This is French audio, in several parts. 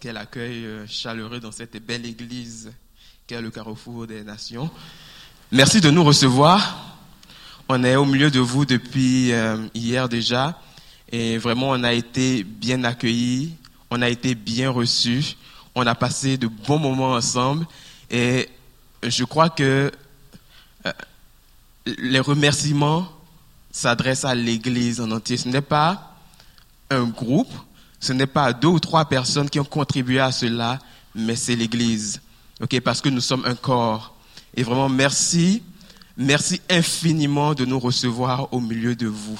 Quel accueil euh, chaleureux dans cette belle église qu'est le carrefour des nations. Merci de nous recevoir. On est au milieu de vous depuis euh, hier déjà et vraiment on a été bien accueillis, on a été bien reçus, on a passé de bons moments ensemble et je crois que euh, les remerciements s'adressent à l'église en entier. Ce n'est pas un groupe, ce n'est pas deux ou trois personnes qui ont contribué à cela, mais c'est l'Église. ok Parce que nous sommes un corps. Et vraiment, merci, merci infiniment de nous recevoir au milieu de vous.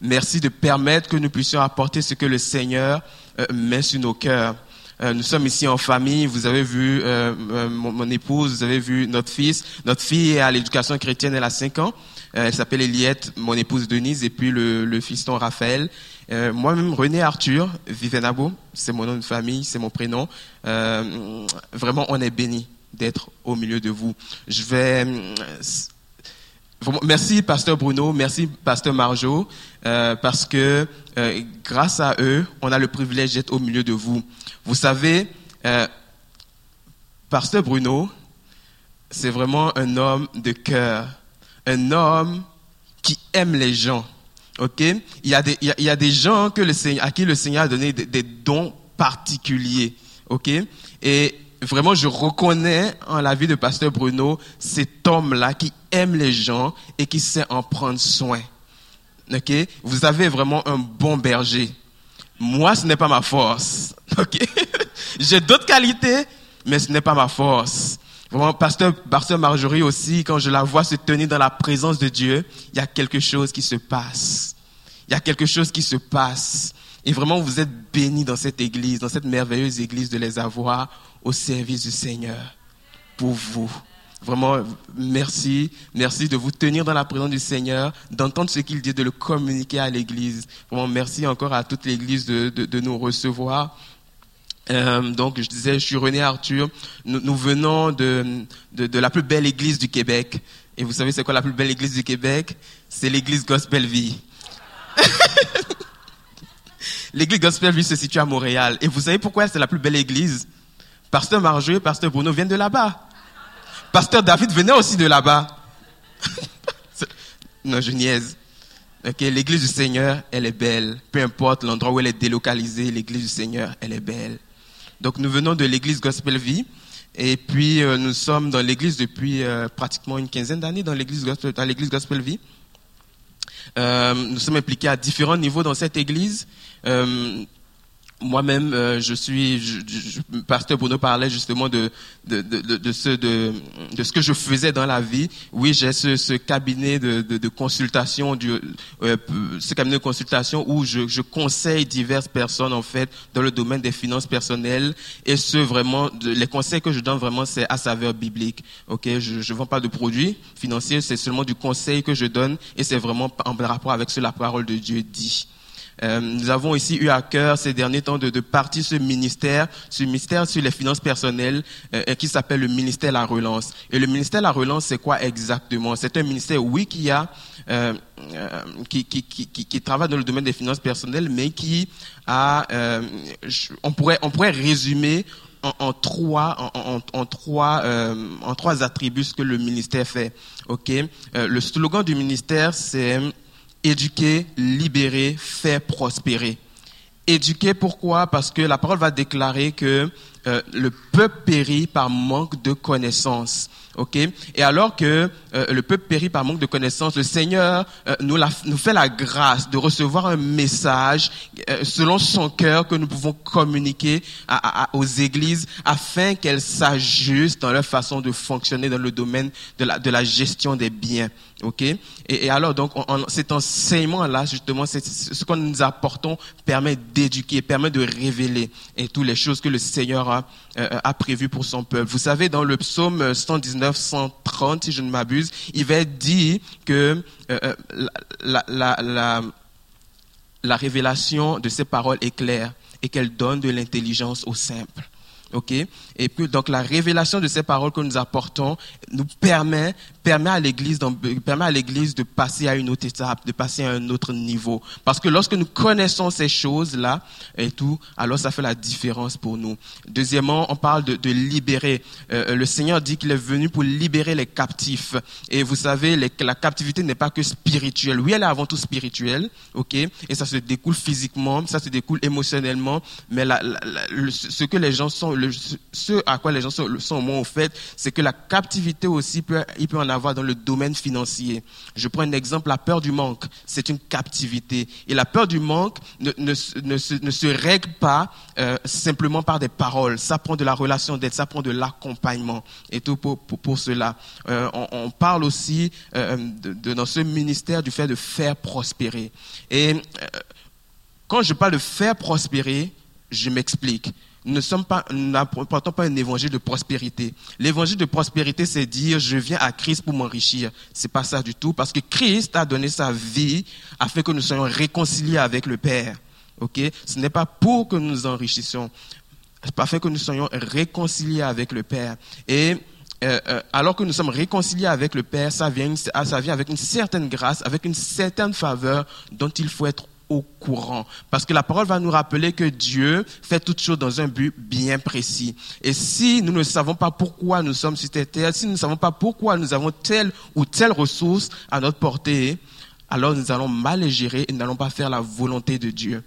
Merci de permettre que nous puissions apporter ce que le Seigneur euh, met sur nos cœurs. Euh, nous sommes ici en famille. Vous avez vu euh, mon, mon, épouse, vous avez vu notre fils. Notre fille est à l'éducation chrétienne, elle a 5 ans. elle s'appelle Eliette, mon épouse Denise, et puis le, le fiston Raphaël. Euh, moi-même, René Arthur Vivenabo, c'est mon nom de famille, c'est mon prénom. Euh, vraiment, on est béni d'être au milieu de vous. Je vais. Euh, merci, Pasteur Bruno, merci, Pasteur Marjo, parce que grâce à eux, on a le privilège d'être au milieu de vous. Vous savez, Pasteur Bruno, c'est vraiment un homme de cœur, un homme qui aime les gens Ok, il y a des, il y a, des gens que le Seigneur, à qui le Seigneur a donné des, dons particuliers. Ok, et vraiment, je reconnais en la vie de Pasteur Bruno cet homme-là qui aime les gens et qui sait en prendre soin. Ok, vous avez vraiment un bon berger. Moi, ce n'est pas ma force. Ok, j'ai d'autres qualités, mais ce n'est pas ma force. Vraiment, pasteur, pasteur Marjorie aussi, quand je la vois se tenir dans la présence de Dieu, il y a quelque chose qui se passe. Il y a quelque chose qui se passe. Et vraiment, vous êtes bénis dans cette église, dans cette merveilleuse église de les avoir au service du Seigneur. Pour vous. Vraiment, merci. Merci de vous tenir dans la présence du Seigneur, d'entendre ce qu'il dit, de le communiquer à l'église. Vraiment, merci encore à toute l'église de, de, de nous recevoir. Euh, donc, je disais, je suis René Arthur. Nous, venons de, la plus belle église du Québec. Et vous savez, c'est quoi la plus belle église du Québec? C'est l'église Gospel Vie. l'église Gospel Vie se situe à Montréal. Et vous savez pourquoi c'est la plus belle église? Pasteur Marjeux et Pasteur Bruno viennent de là-bas. Pasteur David venait aussi de là-bas. non, je niaise. Okay, l'église du Seigneur, elle est belle. Peu importe l'endroit où elle est délocalisée, l'église du Seigneur, elle est belle. Donc nous venons de l'église Gospel Vie et puis euh, nous sommes dans l'église depuis euh, pratiquement une quinzaine d'années dans l'église Gospel, dans l'église Gospel Vie. Euh, nous sommes impliqués à différents niveaux dans cette église. Moi-même, euh, je suis, je, je, Pasteur Bruno parlait justement de de, de, de, ce, de, de ce que je faisais dans la vie. Oui, j'ai ce, ce cabinet de, de, de consultation, du, euh, ce cabinet de consultation où je, je conseille diverses personnes en fait dans le domaine des finances personnelles et ce vraiment, les conseils que je donne vraiment c'est à saveur biblique. Ok, je ne vends pas de produits financiers, c'est seulement du conseil que je donne et c'est vraiment en rapport avec ce que la parole de Dieu dit. Euh, nous avons ici eu à cœur ces derniers temps de, de partir ce ministère, ce ministère sur les finances personnelles euh, qui s'appelle le ministère La Relance. Et le ministère La Relance, c'est quoi exactement? C'est un ministère, oui, qui a euh, qui, qui, qui, travaille dans le domaine des finances personnelles, mais qui a, on pourrait on pourrait résumer en, trois, en, trois, en trois attributs ce que le ministère fait. Ok? Le slogan du ministère, c'est éduquer, libérer, faire prospérer. Éduquer, pourquoi? Parce que la parole va déclarer que euh, le peuple périt par manque de connaissances. Ok? Et alors que euh, le peuple périt par manque de connaissances, le Seigneur euh, nous, la, nous, fait la grâce de recevoir un message euh, selon son cœur que nous pouvons communiquer à, à, aux églises afin qu'elles s'ajustent dans leur façon de fonctionner dans le domaine de la, de la gestion des biens. Ok? Et, alors donc on, on, cet enseignement là justement, ce que nous apportons permet d'éduquer, permet de révéler et toutes les choses que le Seigneur a, a prévues pour son peuple. Vous savez dans le psaume 119 1930, si je ne m'abuse, il va dire que euh, euh, la, la, la, la, révélation de ces paroles est claire et qu'elle donne de l'intelligence aux simples. Ok? Et donc la révélation de ces paroles que nous apportons nous permet permet à l'Église permet à l'Église de passer à une autre étape, de passer à un autre niveau. Parce que lorsque nous connaissons ces choses là et tout, alors ça fait la différence pour nous. Deuxièmement, on parle de, de libérer. Euh, le Seigneur dit qu'il est venu pour libérer les captifs. Et vous savez, la captivité n'est pas que spirituelle. Oui, elle est avant tout spirituelle, ok? Et ça se découle physiquement, ça se découle émotionnellement. Mais ce que les gens sont ce à quoi les gens sont, sont moins au fait, c'est que la captivité aussi peut, il peut en avoir dans le domaine financier. Je prends un exemple, la peur du manque, c'est une captivité. Et la peur du manque ne, se, règle pas euh, simplement par des paroles. Ça prend de la relation d'aide, ça prend de l'accompagnement et tout pour, pour, cela. Euh, on, parle aussi euh, de, de, dans ce ministère du fait de faire prospérer. Et quand je parle de faire prospérer, je m'explique ne sommes pas, n'apportons pas un évangile de prospérité. L'évangile de prospérité, c'est dire, je viens à Christ pour m'enrichir. C'est pas ça du tout, parce que Christ a donné sa vie afin que nous soyons réconciliés avec le Père. Ok? Ce n'est pas pour que nous nous enrichissions, c'est afin que nous soyons réconciliés avec le Père. Et euh, euh, alors que nous sommes réconciliés avec le Père, ça vient, ça vient avec une certaine grâce, avec une certaine faveur dont il faut être au courant. Parce que la parole va nous rappeler que Dieu fait toutes choses dans un but bien précis. Et si nous ne savons pas pourquoi nous sommes sur cette terre, si nous ne savons pas pourquoi nous avons telle ou telle ressource à notre portée, alors nous allons mal les gérer et nous n'allons pas faire la volonté de Dieu.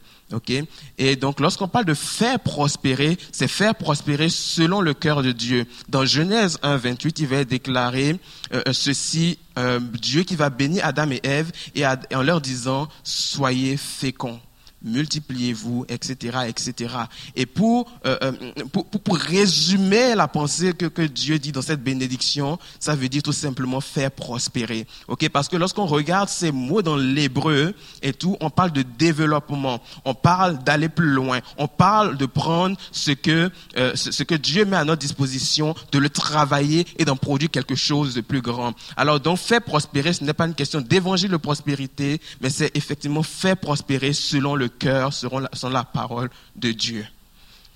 Et donc, lorsqu'on parle de faire prospérer, c'est faire prospérer selon le cœur de Dieu. Dans Genèse 1, 28, il va déclarer euh, ceci euh, Dieu qui va bénir Adam et Ève et, et en leur disant soyez féconds multipliez-vous, etc., etc. Et pour, euh, euh, pour, pour, résumer la pensée que, que Dieu dit dans cette bénédiction, ça veut dire tout simplement faire prospérer. Ok, parce que lorsqu'on regarde ces mots dans l'hébreu et tout, on parle de développement, on parle d'aller plus loin, on parle de prendre ce que euh, ce que Dieu met à notre disposition, de le travailler et d'en produire quelque chose de plus grand. Alors donc faire prospérer, ce n'est pas une question d'évangile de prospérité, mais c'est effectivement faire prospérer selon le cœur sont la parole de Dieu.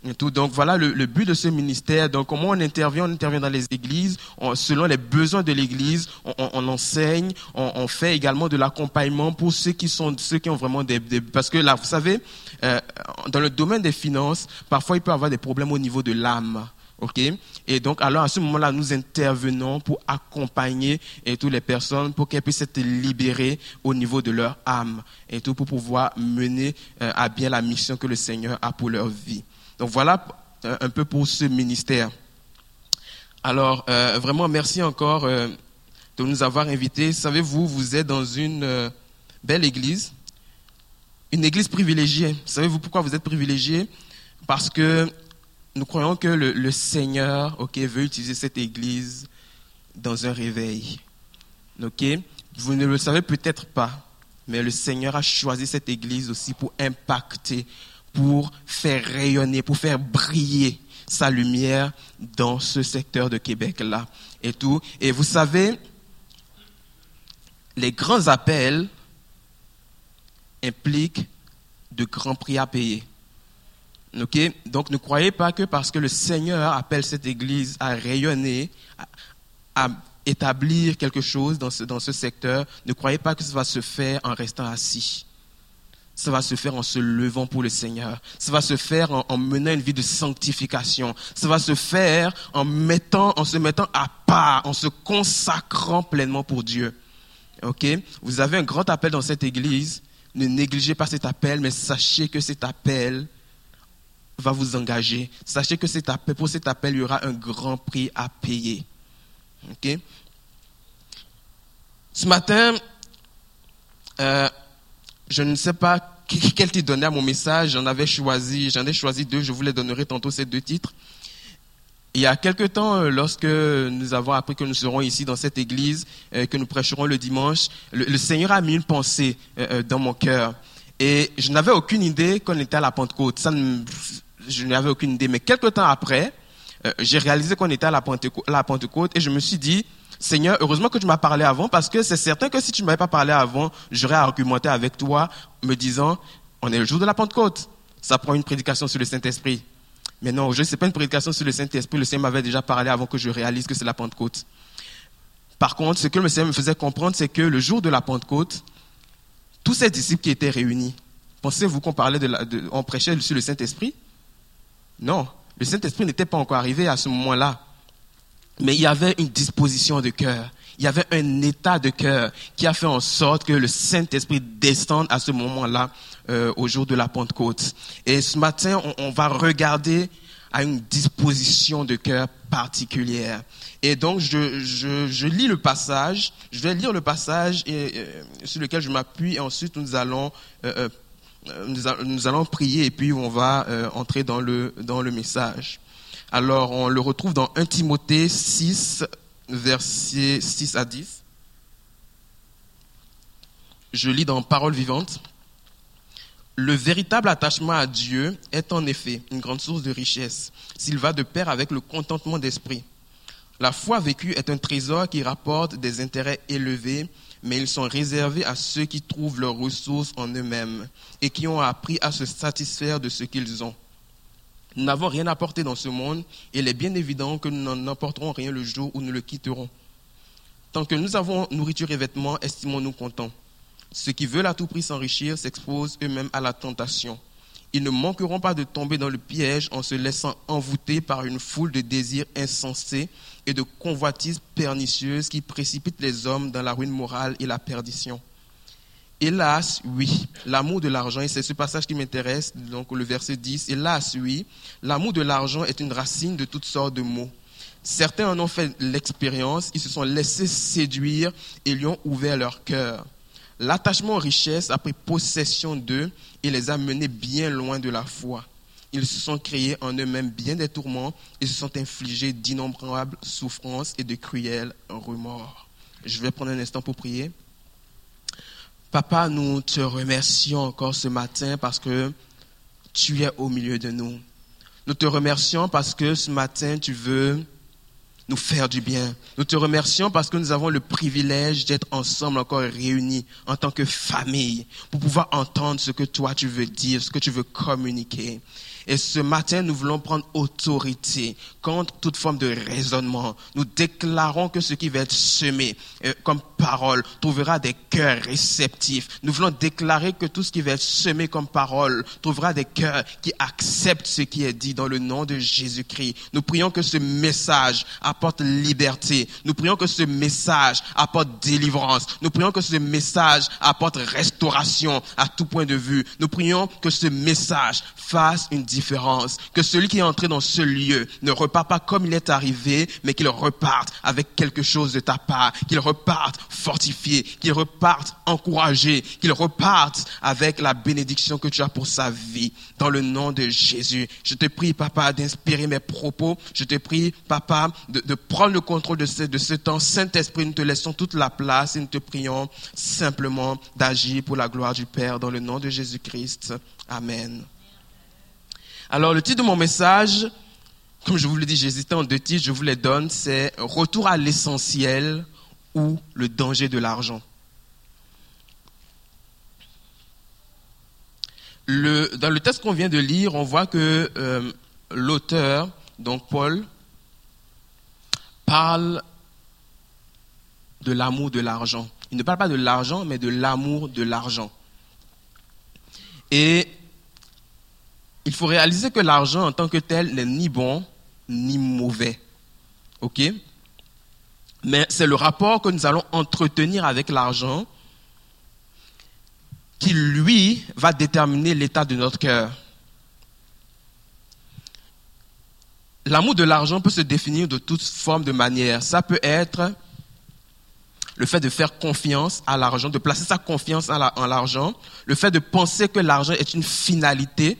Donc voilà le, le, but de ce ministère. Donc comment on intervient? On intervient dans les églises, on, selon les besoins de l'église, on, enseigne, on, fait également de l'accompagnement pour ceux qui sont ceux qui ont vraiment des, des parce que là vous savez euh, dans le domaine des finances, parfois il peut y avoir des problèmes au niveau de l'âme. OK? Et donc, alors, à ce moment-là, nous intervenons pour accompagner toutes les personnes pour qu'elles puissent être libérées au niveau de leur âme et tout pour pouvoir mener euh, à bien la mission que le Seigneur a pour leur vie. Donc, voilà euh, un peu pour ce ministère. Alors, euh, vraiment, merci encore de nous avoir invités. Savez-vous, vous êtes dans une belle église, une église privilégiée. Savez-vous pourquoi vous êtes privilégiés Parce que nous croyons que le, Seigneur okay, veut utiliser cette église dans un réveil. Okay? Vous ne le savez peut-être pas, mais le Seigneur a choisi cette église aussi pour impacter, pour faire rayonner, pour faire briller sa lumière dans ce secteur de Québec-là et tout. Et vous savez, les grands appels impliquent de grands prix à payer. Donc ne croyez pas que parce que le Seigneur appelle cette église à rayonner, à, établir quelque chose dans ce, secteur, ne croyez pas que ça va se faire en restant assis. Ça va se faire en se levant pour le Seigneur. Ça va se faire en, en, menant une vie de sanctification. Ça va se faire en mettant, en se mettant à part, en se consacrant pleinement pour Dieu. Vous avez un grand appel dans cette église. Ne négligez pas cet appel, mais sachez que cet appel va vous engager. Sachez que cet appel, pour cet appel, il y aura un grand prix à payer. Ok? Ce matin, euh, je ne sais pas quel titre donner à mon message. J'en avais choisi, j'en ai choisi deux. Je vous les donnerai tantôt ces deux titres. Il y a quelque temps, euh, lorsque nous avons appris que nous serons ici dans cette église, euh, que nous prêcherons le dimanche, le, Seigneur a mis une pensée dans mon cœur. Et je n'avais aucune idée qu'on était à la Pentecôte. Ça ne, je n'avais aucune idée. Mais quelque temps après, euh, j'ai réalisé qu'on était à la Pentecôte, et je me suis dit, Seigneur, heureusement que tu m'as parlé avant parce que c'est certain que si tu ne m'avais pas parlé avant, j'aurais argumenté avec toi me disant, on est le jour de la Pentecôte. Ça prend une prédication sur le Saint-Esprit. Mais non, je ne sais pas une prédication sur le Saint-Esprit. Le Seigneur m'avait déjà parlé avant que je réalise que c'est la Pentecôte. Par contre, ce que le Seigneur me faisait comprendre, c'est que le jour de la Pentecôte, tous ces disciples qui étaient réunis, pensez-vous qu'on parlait de, on prêchait sur le Saint-Esprit? Non, le Saint-Esprit n'était pas encore arrivé à ce moment-là. Mais il y avait une disposition de cœur. Il y avait un état de cœur qui a fait en sorte que le Saint-Esprit descende à ce moment-là, euh, au jour de la Pentecôte. Et ce matin, on, va regarder à une disposition de cœur particulière. Et donc, je, lis le passage, je vais lire le passage euh, sur lequel je m'appuie, et ensuite nous allons, euh, euh nous, allons prier, et puis on va euh, entrer dans le, dans le message. Alors, on le retrouve dans 1 Timothée 6, versets 6 à 10. Je lis dans Parole vivante. Le véritable attachement à Dieu est en effet une grande source de richesse, s'il va de pair avec le contentement d'esprit. La foi vécue est un trésor qui rapporte des intérêts élevés, mais ils sont réservés à ceux qui trouvent leurs ressources en eux-mêmes et qui ont appris à se satisfaire de ce qu'ils ont. Nous n'avons rien apporté dans ce monde et il est bien évident que nous n'en apporterons rien le jour où nous le quitterons. Tant que nous avons nourriture et vêtements, estimons-nous contents. Ceux qui veulent à tout prix s'enrichir s'exposent eux-mêmes à la tentation. Ils ne manqueront pas de tomber dans le piège en se laissant envoûter par une foule de désirs insensés et de convoitises pernicieuses qui précipitent les hommes dans la ruine morale et la perdition. Hélas, oui, l'amour de l'argent, et c'est ce passage qui m'intéresse, donc le verset 10, hélas, oui, l'amour de l'argent est une racine de toutes sortes de maux. Certains en ont fait l'expérience, ils se sont laissés séduire et lui ont ouvert leur cœur. L'attachement aux richesses a pris possession d'eux et les a menés bien loin de la foi. Ils se sont créés en eux-mêmes bien des tourments et se sont infligés d'innombrables souffrances et de cruels remords. Je vais prendre un instant pour prier. Papa, nous te remercions encore ce matin parce que tu es au milieu de nous. Nous te remercions parce que ce matin, tu veux nous faire du bien. Nous te remercions parce que nous avons le privilège d'être ensemble encore réunis en tant que famille pour pouvoir entendre ce que toi tu veux dire, ce que tu veux communiquer. Et ce matin, nous voulons prendre autorité contre toute forme de raisonnement. Nous déclarons que ce qui va être semé euh, comme parole trouvera des cœurs réceptifs. Nous voulons déclarer que tout ce qui va être semé comme parole trouvera des cœurs qui acceptent ce qui est dit dans le nom de Jésus-Christ. Nous prions que ce message apporte liberté. Nous prions que ce message apporte délivrance. Nous prions que ce message apporte restauration à tout point de vue. Nous prions que ce message fasse une différence différence. Que celui qui est entré dans ce lieu ne repart pas comme il est arrivé, mais qu'il reparte avec quelque chose de ta part, qu'il reparte fortifié, qu'il reparte encouragé, qu'il reparte avec la bénédiction que tu as pour sa vie. Dans le nom de Jésus, je te prie, papa, d'inspirer mes propos. Je te prie, papa, de, prendre le contrôle de ce, de ce temps. Saint-Esprit, nous te laissons toute la place et nous te prions simplement d'agir pour la gloire du Père dans le nom de Jésus-Christ. Amen. Alors le titre de mon message, comme je vous l'ai dit, j'hésitais en deux titres, je vous les donne, c'est Retour à l'essentiel ou le danger de l'argent. Dans le texte qu'on vient de lire, on voit que euh, l'auteur, donc Paul, parle de l'amour de l'argent. Il ne parle pas de l'argent, mais de l'amour de l'argent. Et il faut réaliser que l'argent en tant que tel n'est ni bon ni mauvais. OK? Mais c'est le rapport que nous allons entretenir avec l'argent qui, lui, va déterminer l'état de notre cœur. L'amour de l'argent peut se définir de toutes formes de manières. Ça peut être le fait de faire confiance à l'argent, de placer sa confiance en l'argent, le fait de penser que l'argent est une finalité,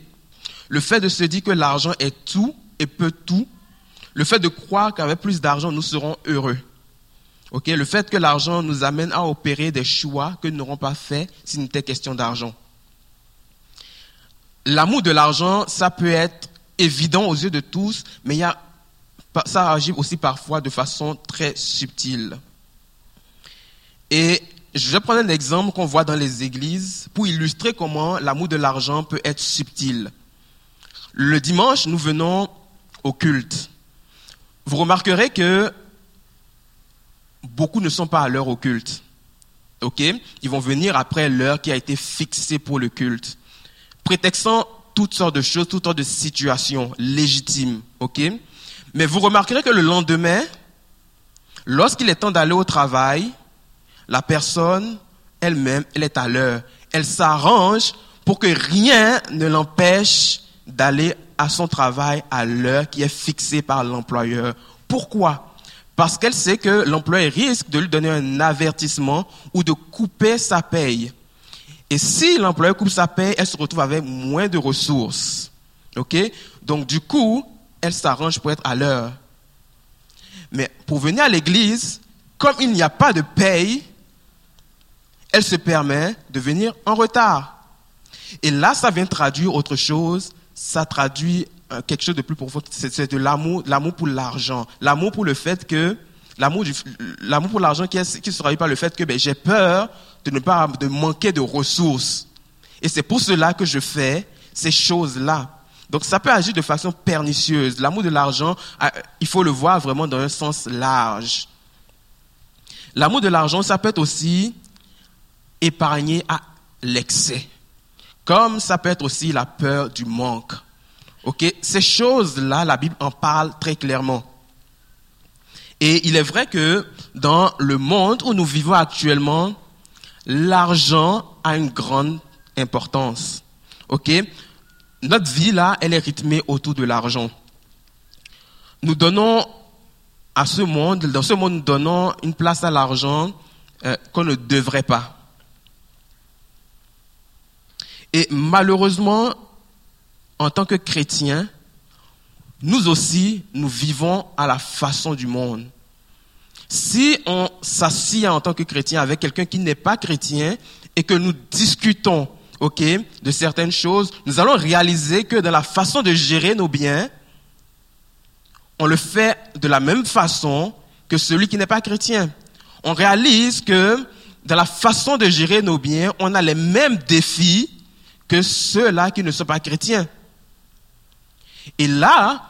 le fait de se dire que l'argent est tout et peut tout, le fait de croire qu'avec plus d'argent, nous serons heureux. Le fait que l'argent nous amène à opérer des choix que nous n'aurons pas fait s'il n'était question d'argent. L'amour de l'argent, ça peut être évident aux yeux de tous, mais ça agit aussi parfois de façon très subtile. Et je vais prendre un exemple qu'on voit dans les églises pour illustrer comment l'amour de l'argent peut être subtil. Le dimanche, nous venons au culte. Vous remarquerez que beaucoup ne sont pas à l'heure au culte. OK? Ils vont venir après l'heure qui a été fixée pour le culte. Prétextant toutes sortes de choses, toutes sortes de situations légitimes. OK? Mais vous remarquerez que le lendemain, lorsqu'il est temps d'aller au travail, la personne elle-même, elle est à l'heure. Elle s'arrange pour que rien ne l'empêche d'aller à son travail à l'heure qui est fixée par l'employeur. Pourquoi? Parce qu'elle sait que l'employeur risque de lui donner un avertissement ou de couper sa paye. Et si l'employeur coupe sa paye, elle se retrouve avec moins de ressources. OK? Donc du coup, elle s'arrange pour être à l'heure. Mais pour venir à l'église, comme il n'y a pas de paye, elle se permet de venir en retard. Et là, ça vient traduire autre chose. Ça traduit euh, quelque chose de plus profond. C'est de l'amour, l'amour pour l'argent. L'amour pour le fait que, l'amour l'amour pour l'argent qui, est, qui se traduit par le fait que, ben, j'ai peur de ne pas, de manquer de ressources. Et c'est pour cela que je fais ces choses-là. Donc ça peut agir de façon pernicieuse. L'amour de l'argent, euh, il faut le voir vraiment dans un sens large. L'amour de l'argent, ça peut être aussi épargné à l'excès. Comme ça peut être aussi la peur du manque. Ok, ces choses-là, la Bible en parle très clairement. Et il est vrai que dans le monde où nous vivons actuellement, l'argent a une grande importance. Ok, notre vie là, elle est rythmée autour de l'argent. Nous donnons à ce monde, dans ce monde, nous donnons une place à l'argent euh, qu'on ne devrait pas. Et malheureusement, en tant que chrétiens, nous aussi, nous vivons à la façon du monde. Si on s'assied en tant que chrétien avec quelqu'un qui n'est pas chrétien et que nous discutons, ok, de certaines choses, nous allons réaliser que dans la façon de gérer nos biens, on le fait de la même façon que celui qui n'est pas chrétien. On réalise que dans la façon de gérer nos biens, on a les mêmes défis que ceux-là qui ne sont pas chrétiens. Et là,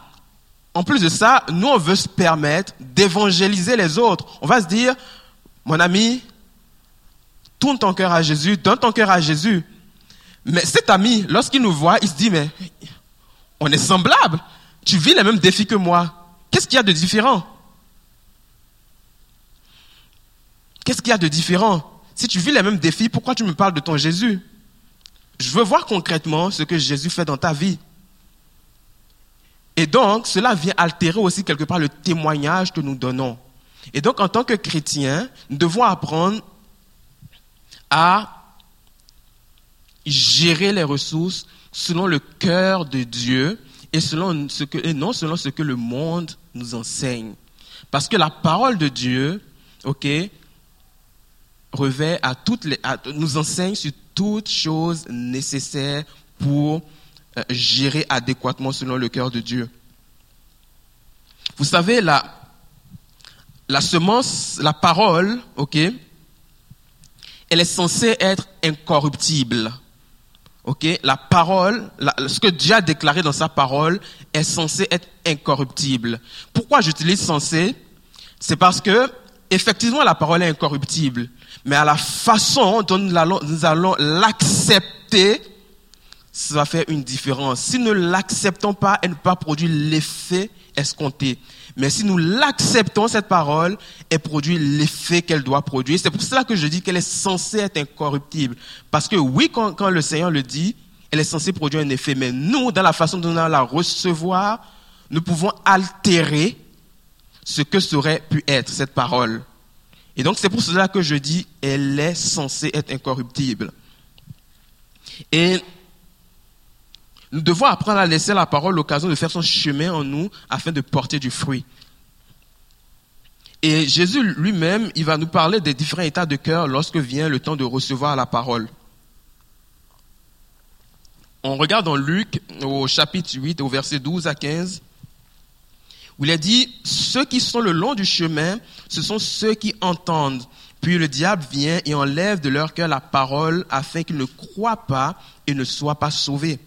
en plus de ça, nous, on veut se permettre d'évangéliser les autres. On va se dire, mon ami, tourne ton cœur à Jésus, donne ton cœur à Jésus. Mais cet ami, lorsqu'il nous voit, il se dit, mais on est semblable. Tu vis les mêmes défis que moi. Qu'est-ce qu'il y a de différent? Qu'est-ce qu'il y a de différent? Si tu vis les mêmes défis, pourquoi tu me parles de ton Jésus? Je veux voir concrètement ce que Jésus fait dans ta vie. Et donc, cela vient altérer aussi quelque part le témoignage que nous donnons. Et donc, en tant que chrétiens, nous devons apprendre à gérer les ressources selon le cœur de Dieu et, non selon ce que le monde nous enseigne. Parce que la parole de Dieu, ok, revêt à toutes les, nous enseigne sur toutes choses nécessaires pour euh, gérer adéquatement selon le cœur de Dieu. Vous savez, la, la semence, la parole, ok, elle est censée être incorruptible. Ok, la parole, ce que Dieu a déclaré dans sa parole est censé être incorruptible. Pourquoi j'utilise censé? C'est parce que effectivement la parole est incorruptible, mais à la façon dont nous allons, l'accepter, ça va faire une différence. Si nous ne l'acceptons pas, elle ne peut pas produire l'effet escompté. Mais si nous l'acceptons, cette parole, elle produit l'effet qu'elle doit produire. C'est pour cela que je dis qu'elle est censée être incorruptible. Parce que oui, quand, quand, le Seigneur le dit, elle est censée produire un effet. Mais nous, dans la façon dont nous allons la recevoir, nous pouvons altérer ce que serait pu être cette parole. Et donc c'est pour cela que je dis, elle est censée être incorruptible. Et nous devons apprendre à laisser la parole l'occasion de faire son chemin en nous afin de porter du fruit. Et Jésus lui-même, il va nous parler des différents états de cœur lorsque vient le temps de recevoir la parole. On regarde dans Luc au chapitre 8, au verset 12 à 15 il a dit, ceux qui sont le long du chemin, ce sont ceux qui entendent. Puis le diable vient et enlève de leur cœur la parole afin qu'ils ne croient pas et ne soient pas sauvés.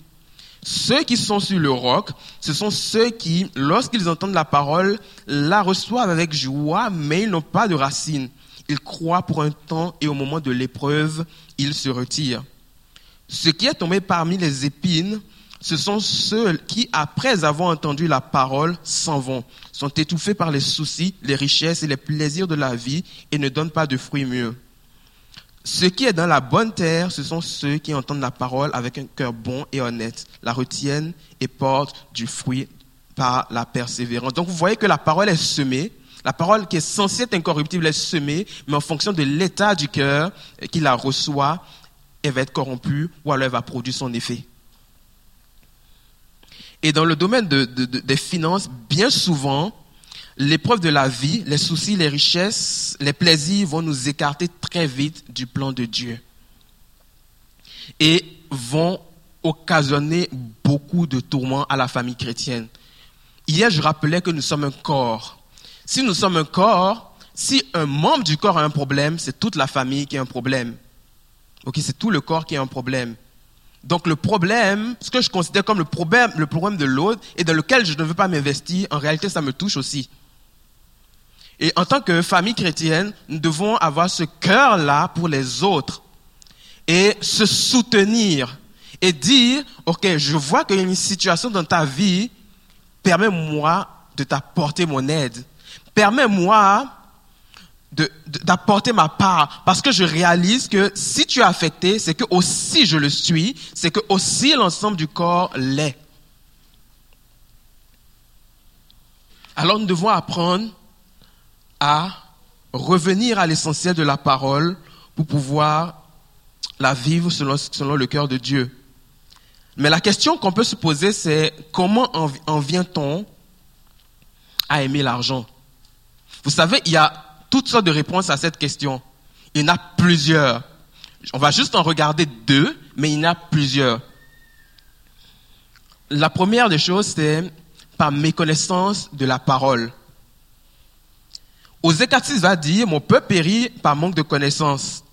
Ceux qui sont sur le roc, ce sont ceux qui, lorsqu'ils entendent la parole, la reçoivent avec joie, mais ils n'ont pas de racines. Ils croient pour un temps et au moment de l'épreuve, ils se retirent. Ce qui est tombé parmi les épines, ce sont ceux qui, après avoir entendu la parole, s'en vont, sont étouffés par les soucis, les richesses et les plaisirs de la vie et ne donnent pas de fruits mieux. Ce qui est dans la bonne terre, ce sont ceux qui entendent la parole avec un cœur bon et honnête, la retiennent et portent du fruit par la persévérance. Donc vous voyez que la parole est semée, la parole qui est censée être incorruptible est semée, mais en fonction de l'état du cœur qui la reçoit, elle va être corrompue ou alors elle va produire son effet. Et dans le domaine des finances, bien souvent, l'épreuve de la vie, les soucis, les richesses, les plaisirs vont nous écarter très vite du plan de Dieu. Et vont occasionner beaucoup de tourments à la famille chrétienne. Hier, je rappelais que nous sommes un corps. Si nous sommes un corps, si un membre du corps a un problème, c'est toute la famille qui a un problème. Ok, c'est tout le corps qui a un problème. Donc le problème, ce que je considère comme le problème, le problème de l'autre et dans lequel je ne veux pas m'investir, en réalité, ça me touche aussi. Et en tant que famille chrétienne, nous devons avoir ce cœur-là pour les autres et se soutenir et dire, OK, je vois qu'il y a une situation dans ta vie, permets-moi de t'apporter mon aide. Permets-moi d'apporter ma part parce que je réalise que si tu es affecté, c'est que aussi je le suis, c'est que aussi l'ensemble du corps l'est. Alors nous devons apprendre à revenir à l'essentiel de la parole pour pouvoir la vivre selon, selon le cœur de Dieu. Mais la question qu'on peut se poser, c'est comment en, en vient-on à aimer l'argent? Vous savez, il y a toutes sortes de réponses à cette question. Il y en a plusieurs. On va juste en regarder deux, mais il y en a plusieurs. La première des choses, c'est par méconnaissance de la parole. Osée 4.6 va dire, mon peuple périt par manque de connaissance.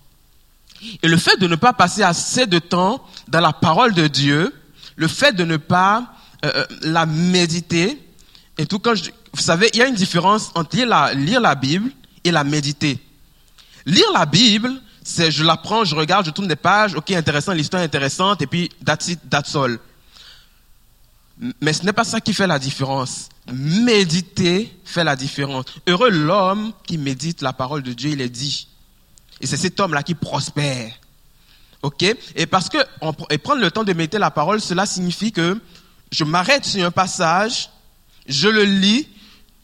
Et le fait de ne pas passer assez de temps dans la parole de Dieu, le fait de ne pas euh, euh, la méditer, et tout quand vous savez, il y a une différence entre lire la Bible et la méditer. Lire la Bible, c'est je la prends, je regarde, je tourne des pages, ok, intéressant, l'histoire est intéressante, et puis that's it, that's. Mais ce n'est pas ça qui fait la différence. Méditer fait la différence. Heureux l'homme qui médite la parole de Dieu, il est dit. Et c'est cet homme-là qui prospère. Ok? Et parce que et prendre le temps de méditer la parole, cela signifie que je m'arrête sur un passage, je le lis,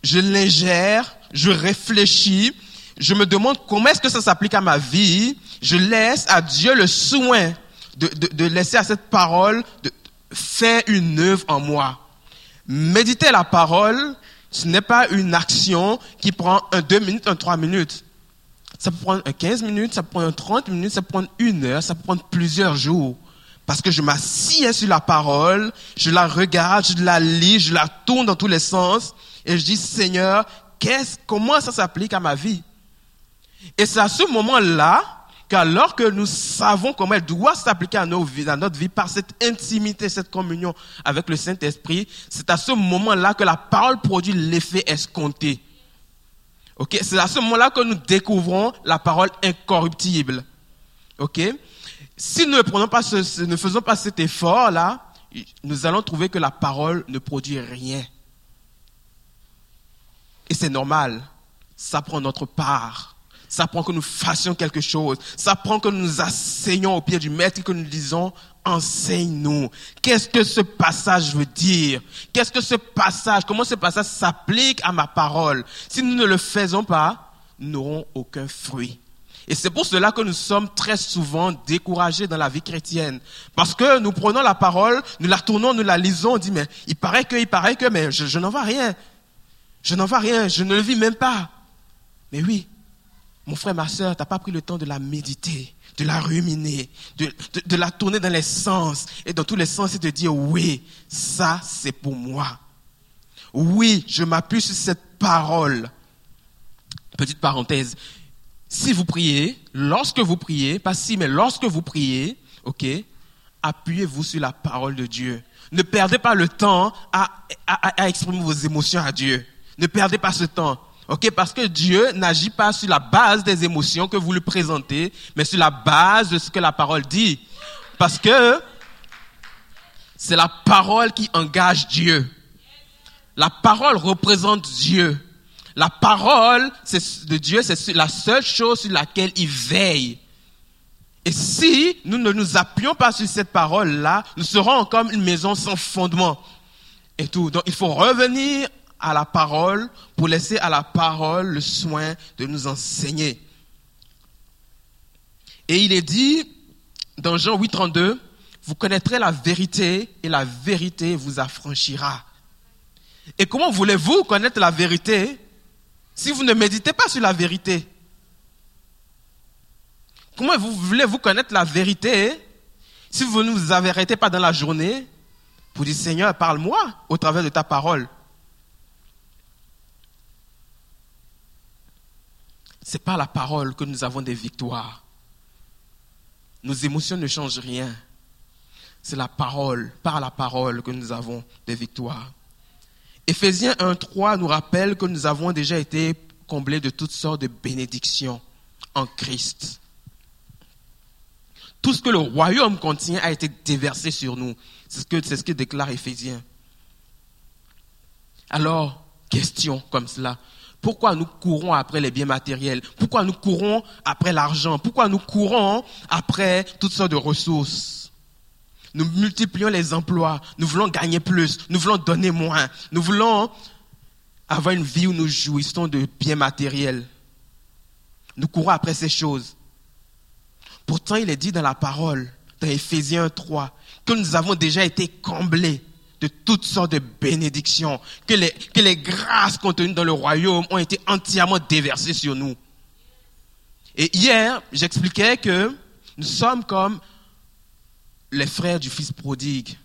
je l'ingère, je réfléchis, je me demande comment est-ce que ça s'applique à ma vie, je laisse à Dieu le soin de, de, laisser à cette parole de faire une œuvre en moi. Méditer la parole, ce n'est pas une action qui prend un deux minutes, un trois minutes. Ça peut prendre un 15 minutes, ça peut prendre un 30 minutes, ça peut prendre une heure, ça peut prendre plusieurs jours. Parce que je m'assieds sur la parole, je la regarde, je la lis, je la tourne dans tous les sens, et je dis, Seigneur, qu'est-ce, comment ça s'applique à ma vie? Et c'est à ce moment-là qu'alors que nous savons comment elle doit s'appliquer à, nos vies, notre vie par cette intimité, cette communion avec le Saint-Esprit, c'est à ce moment-là que la parole produit l'effet escompté. C'est à ce moment-là que nous découvrons la parole incorruptible. Ok, si nous ne prenons pas ne faisons pas cet effort-là, nous allons trouver que la parole ne produit rien. Et c'est normal. Ça prend notre part. Ça prend que nous fassions quelque chose. Ça prend que nous nous asseyons au pied du maître et que nous disons, enseigne-nous. Qu'est-ce que ce passage veut dire? Qu'est-ce que ce passage, comment ce passage s'applique à ma parole? Si nous ne le faisons pas, nous n'aurons aucun fruit. Et c'est pour cela que nous sommes très souvent découragés dans la vie chrétienne. Parce que nous prenons la parole, nous la tournons, nous la lisons, on dit, mais il paraît que, il paraît que, mais je, je n'en vois rien. Je n'en vois rien, je ne le vis même pas. Mais oui, mon frère, ma soeur, tu n'as pas pris le temps de la méditer, de la ruminer, de, la tourner dans les sens, et dans tous les sens, et de dire, oui, ça, c'est pour moi. Oui, je m'appuie sur cette parole. Petite parenthèse. Si vous priez, lorsque vous priez, pas si, mais lorsque vous priez, ok, appuyez-vous sur la parole de Dieu. Ne perdez pas le temps à exprimer vos émotions à Dieu. Ne perdez pas ce temps. Parce que Dieu n'agit pas sur la base des émotions que vous lui présentez, mais sur la base de ce que la parole dit. Parce que c'est la parole qui engage Dieu. La parole représente Dieu. La parole de Dieu, c'est la seule chose sur laquelle il veille. Et si nous ne nous appuyons pas sur cette parole-là, nous serons comme une maison sans fondement. Et tout. Donc il faut revenir à la parole pour laisser à la parole le soin de nous enseigner. Et il est dit dans Jean 8, 32, vous connaîtrez la vérité et la vérité vous affranchira. Et comment voulez-vous connaître la vérité si vous ne méditez pas sur la vérité? Comment vous voulez-vous connaître la vérité si vous ne vous arrêtez pas dans la journée pour dire Seigneur, parle-moi au travers de ta parole C'est par la parole que nous avons des victoires. Nos émotions ne changent rien. C'est la parole, par la parole que nous avons des victoires. Éphésiens 1.3 nous rappelle que nous avons déjà été comblés de toutes sortes de bénédictions en Christ. Tout ce que le royaume contient a été déversé sur nous. C'est ce que, c'est ce déclare Éphésiens. Alors, question comme cela. Pourquoi nous courons après les biens matériels? Pourquoi nous courons après l'argent? Pourquoi nous courons après toutes sortes de ressources? Nous multiplions les emplois, nous voulons gagner plus, nous voulons donner moins, nous voulons avoir une vie où nous jouissons de biens matériels. Nous courons après ces choses. Pourtant, il est dit dans la parole, dans Ephésiens 3, que nous avons déjà été comblés de toutes sortes de bénédictions, que les, que les grâces contenues dans le royaume ont été entièrement déversées sur nous. Et hier, j'expliquais que nous sommes comme les frères du fils prodigue.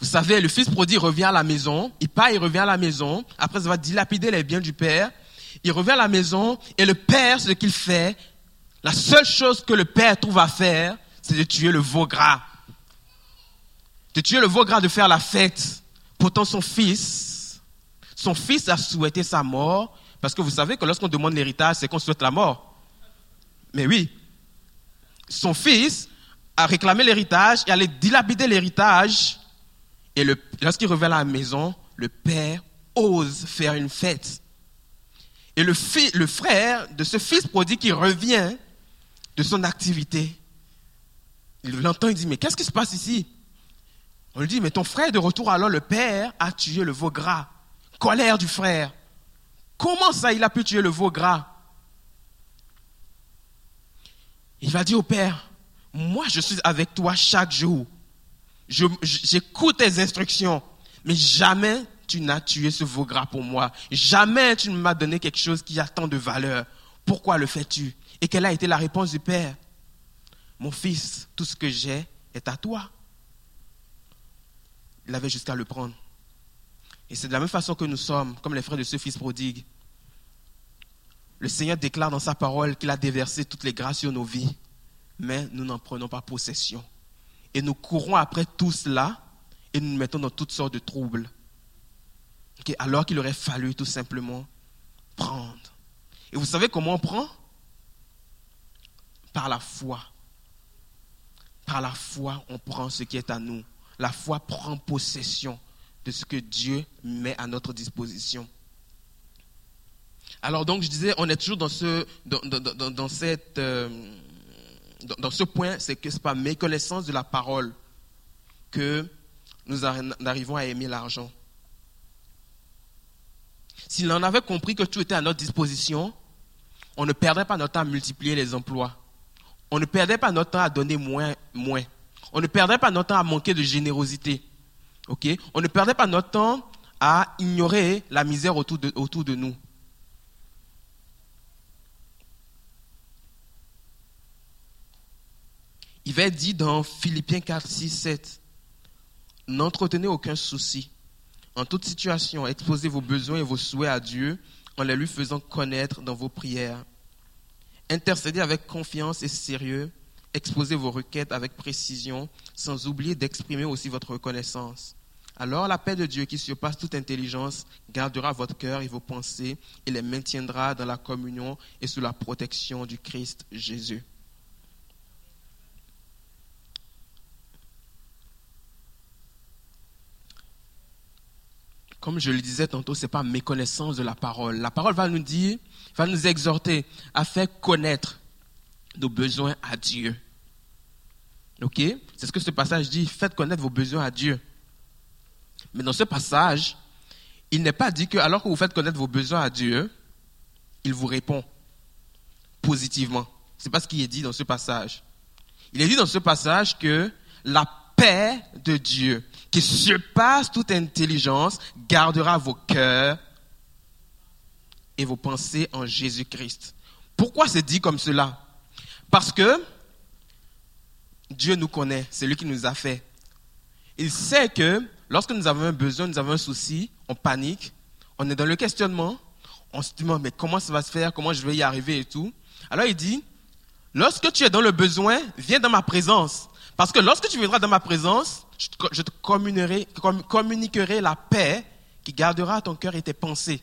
Vous savez, le fils prodigue revient à la maison, il part, il revient à la maison, après va dilapider les biens du père, il revient à la maison et le père, ce qu'il fait, la seule chose que le père trouve à faire, c'est de tuer le veau gras de tuer le veau gras, de faire la fête. Pourtant, son fils, son fils a souhaité sa mort, parce que vous savez que lorsqu'on demande l'héritage, c'est qu'on souhaite la mort. Mais oui, son fils a réclamé l'héritage et allait dilapider l'héritage. Et lorsqu'il revient à la maison, le père ose faire une fête. Et le, le frère de ce fils prodigue qui revient de son activité, il l'entend, il dit, mais qu'est-ce qui se passe ici? On lui dit, mais ton frère de retour, alors le père a tué le veau gras. Colère du frère. Comment ça, il a pu tuer le veau gras? Il va dire au père, moi je suis avec toi chaque jour. J'écoute tes instructions, mais jamais tu n'as tué ce veau gras pour moi. Jamais tu ne m'as donné quelque chose qui a tant de valeur. Pourquoi le fais-tu? Et quelle a été la réponse du père? Mon fils, tout ce que j'ai est à toi il avait jusqu'à le prendre. Et c'est de la même façon que nous sommes, comme les frères de ce fils prodigue. Le Seigneur déclare dans sa parole qu'il a déversé toutes les grâces sur nos vies, mais nous n'en prenons pas possession. Et nous courons après tout cela et nous nous mettons dans toutes sortes de troubles. alors qu'il aurait fallu tout simplement prendre. Et vous savez comment on prend? Par la foi. Par la foi, on prend ce qui est à nous la foi prend possession de ce que Dieu met à notre disposition. Alors donc je disais, on est toujours dans ce, dans, cette, euh, dans, ce point, c'est que c'est pas méconnaissance de la parole que nous arrivons à aimer l'argent. S'il en avait compris que tout était à notre disposition, on ne perdrait pas notre temps à multiplier les emplois. On ne perdrait pas notre temps à donner moins, moins. On ne perdrait pas notre temps à manquer de générosité. ok? On ne perdrait pas notre temps à ignorer la misère autour de, autour de nous. Il va être dit dans Philippiens 4, 6, 7, N'entretenez aucun souci. En toute situation, exposez vos besoins et vos souhaits à Dieu en les lui faisant connaître dans vos prières. Intercédez avec confiance et sérieux Exposez vos requêtes avec précision, sans oublier d'exprimer aussi votre reconnaissance. Alors la paix de Dieu qui surpasse toute intelligence gardera votre cœur et vos pensées et les maintiendra dans la communion et sous la protection du Christ Jésus. Comme je le disais tantôt, ce n'est pas méconnaissance de la parole. La parole va nous dire, va nous exhorter à faire connaître nos besoins à Dieu. Ok? C'est ce que ce passage dit. Faites connaître vos besoins à Dieu. Mais dans ce passage, il n'est pas dit que alors que vous faites connaître vos besoins à Dieu, il vous répond positivement. Ce n'est pas ce qui est dit dans ce passage. Il est dit dans ce passage que la paix de Dieu, qui surpasse toute intelligence, gardera vos cœurs et vos pensées en Jésus-Christ. Pourquoi c'est dit comme cela? Parce que Dieu nous connaît, c'est lui qui nous a fait. Il sait que lorsque nous avons un besoin, nous avons un souci, on panique, on est dans le questionnement, on se demande mais comment ça va se faire, comment je vais y arriver et tout? Alors il dit, lorsque tu es dans le besoin, viens dans ma présence. Parce que lorsque tu viendras dans ma présence, je te communiquerai, la paix qui gardera ton cœur et tes pensées.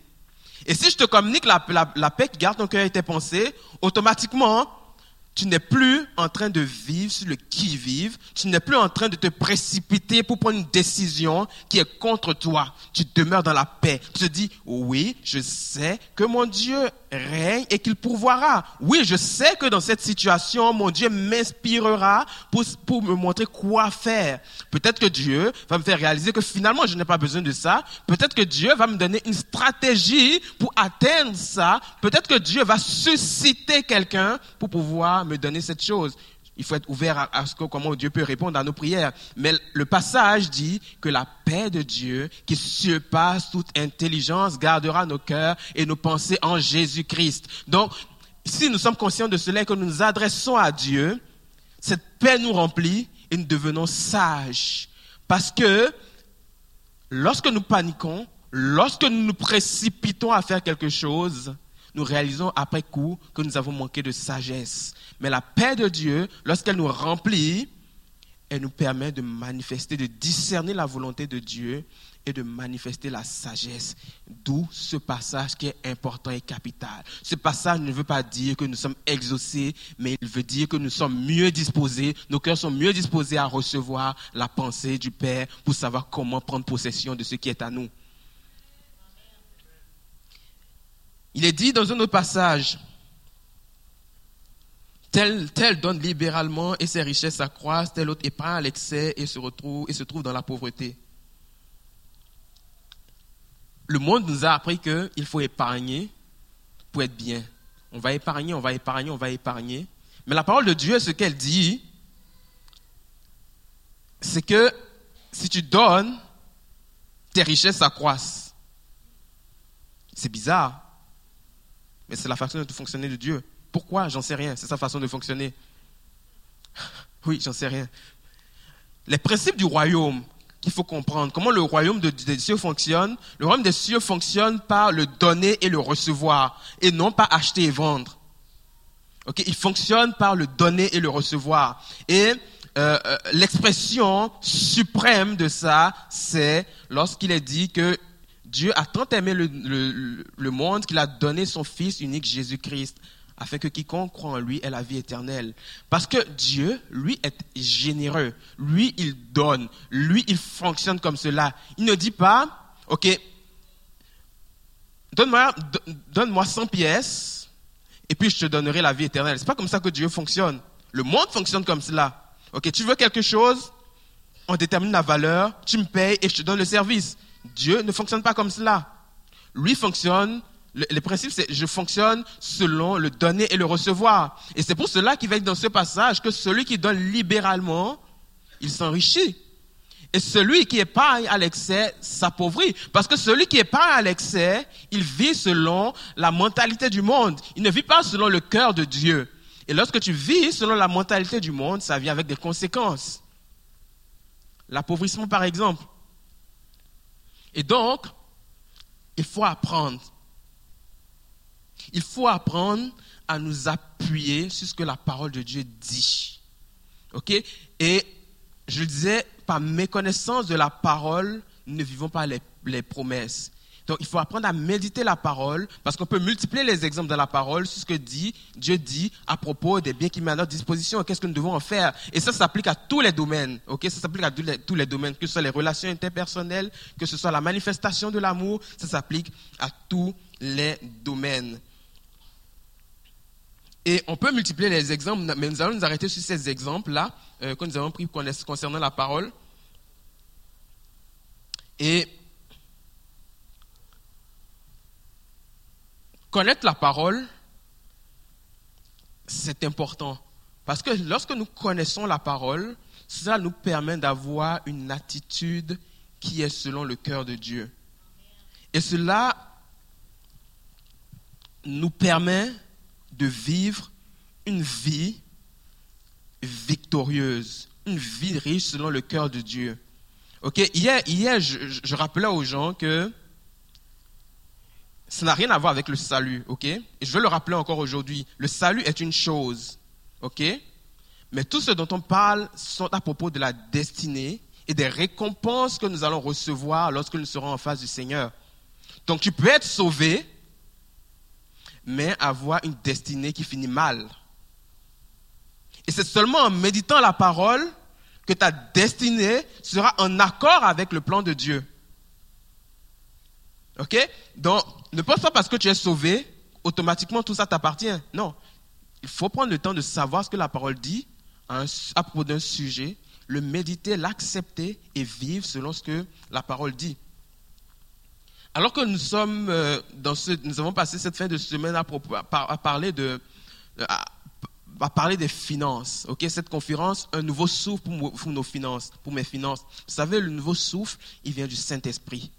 Et si je te communique la, la paix qui garde ton cœur et tes pensées, automatiquement, tu n'es plus en train de vivre sur le qui-vive. Tu n'es plus en train de te précipiter pour prendre une décision qui est contre toi. Tu demeures dans la paix. Tu te dis, oui, je sais que mon Dieu règne et qu'il pourvoira. Oui, je sais que dans cette situation, mon Dieu m'inspirera pour, pour me montrer quoi faire. Peut-être que Dieu va me faire réaliser que finalement, je n'ai pas besoin de ça. Peut-être que Dieu va me donner une stratégie pour atteindre ça. Peut-être que Dieu va susciter quelqu'un pour pouvoir me donner cette chose. Il faut être ouvert à, ce comment Dieu peut répondre à nos prières. Mais le passage dit que la paix de Dieu, qui surpasse toute intelligence, gardera nos cœurs et nos pensées en Jésus-Christ. Donc, si nous sommes conscients de cela et que nous nous adressons à Dieu, cette paix nous remplit et nous devenons sages. Parce que lorsque nous paniquons, lorsque nous nous précipitons à faire quelque chose, nous réalisons après coup que nous avons manqué de sagesse. Mais la paix de Dieu, lorsqu'elle nous remplit, elle nous permet de manifester, de discerner la volonté de Dieu et de manifester la sagesse. D'où ce passage qui est important et capital. Ce passage ne veut pas dire que nous sommes exaucés, mais il veut dire que nous sommes mieux disposés, nos cœurs sont mieux disposés à recevoir la pensée du Père pour savoir comment prendre possession de ce qui est à nous. Il est dit dans un autre passage, tel, donne libéralement et ses richesses s'accroissent, tel autre épargne à l'excès et se retrouve, trouve dans la pauvreté. Le monde nous a appris qu'il faut épargner pour être bien. On va épargner, on va épargner, on va épargner. Mais la parole de Dieu, ce qu'elle dit, c'est que si tu donnes, tes richesses s'accroissent. C'est bizarre. Mais c'est la façon de fonctionner de Dieu. Pourquoi? J'en sais rien. C'est sa façon de fonctionner. Oui, j'en sais rien. Les principes du royaume qu'il faut comprendre, comment le royaume des cieux fonctionne? Le royaume des cieux fonctionne par le donner et le recevoir, et non pas acheter et vendre. Ok, il fonctionne par le donner et le recevoir. Et euh, euh, l'expression suprême de ça, c'est lorsqu'il est dit que Dieu a tant aimé le, monde qu'il a donné son Fils unique Jésus-Christ afin que quiconque croit en lui ait la vie éternelle. Parce que Dieu, lui, est généreux. Lui, il donne. Lui, il fonctionne comme cela. Il ne dit pas, OK, donne-moi donne 100 pièces et puis je te donnerai la vie éternelle. C'est pas comme ça que Dieu fonctionne. Le monde fonctionne comme cela. OK, tu veux quelque chose, on détermine la valeur, tu me payes et je te donne le service. Dieu ne fonctionne pas comme cela. Lui fonctionne, le, principe c'est je fonctionne selon le donner et le recevoir. Et c'est pour cela qu'il va dans ce passage que celui qui donne libéralement, il s'enrichit. Et celui qui épargne à l'excès s'appauvrit. Parce que celui qui épargne à l'excès, il vit selon la mentalité du monde. Il ne vit pas selon le cœur de Dieu. Et lorsque tu vis selon la mentalité du monde, ça vient avec des conséquences. L'appauvrissement, par exemple. Et donc, il faut apprendre. Il faut apprendre à nous appuyer sur ce que la parole de Dieu dit. OK? Et je disais, par méconnaissance de la parole, nous ne vivons pas les promesses. Donc, il faut apprendre à méditer la parole, parce qu'on peut multiplier les exemples de la parole sur ce que dit, Dieu dit à propos des biens qu'il met à notre disposition qu'est-ce que nous devons en faire. Et ça s'applique à tous les domaines, ok? Ça s'applique à tous les, tous les domaines, que ce soit les relations interpersonnelles, que ce soit la manifestation de l'amour, ça s'applique à tous les domaines. Et on peut multiplier les exemples, mais nous allons nous arrêter sur ces exemples-là euh, que nous avons pris concernant la parole. Et connaître la parole, c'est important. Parce que lorsque nous connaissons la parole, cela nous permet d'avoir une attitude qui est selon le cœur de Dieu. Et cela nous permet de vivre une vie victorieuse, une vie riche selon le cœur de Dieu. Hier, je rappelais aux gens que ça n'a rien à voir avec le salut, ok? Et je veux le rappeler encore aujourd'hui. Le salut est une chose, ok? Mais tout ce dont on parle sont à propos de la destinée et des récompenses que nous allons recevoir lorsque nous serons en face du Seigneur. Donc tu peux être sauvé, mais avoir une destinée qui finit mal. Et c'est seulement en méditant la parole que ta destinée sera en accord avec le plan de Dieu. Ok? Donc, ne pense pas parce que tu es sauvé, automatiquement tout ça t'appartient. Non. Il faut prendre le temps de savoir ce que la parole dit à, propos d'un sujet, le méditer, l'accepter et vivre selon ce que la parole dit. Alors que nous sommes euh, dans ce, nous avons passé cette fin de semaine à, parler de, à, parler des finances. Ok, cette conférence, un nouveau souffle pour, pour nos finances, pour mes finances. Vous savez, le nouveau souffle, il vient du Saint Esprit.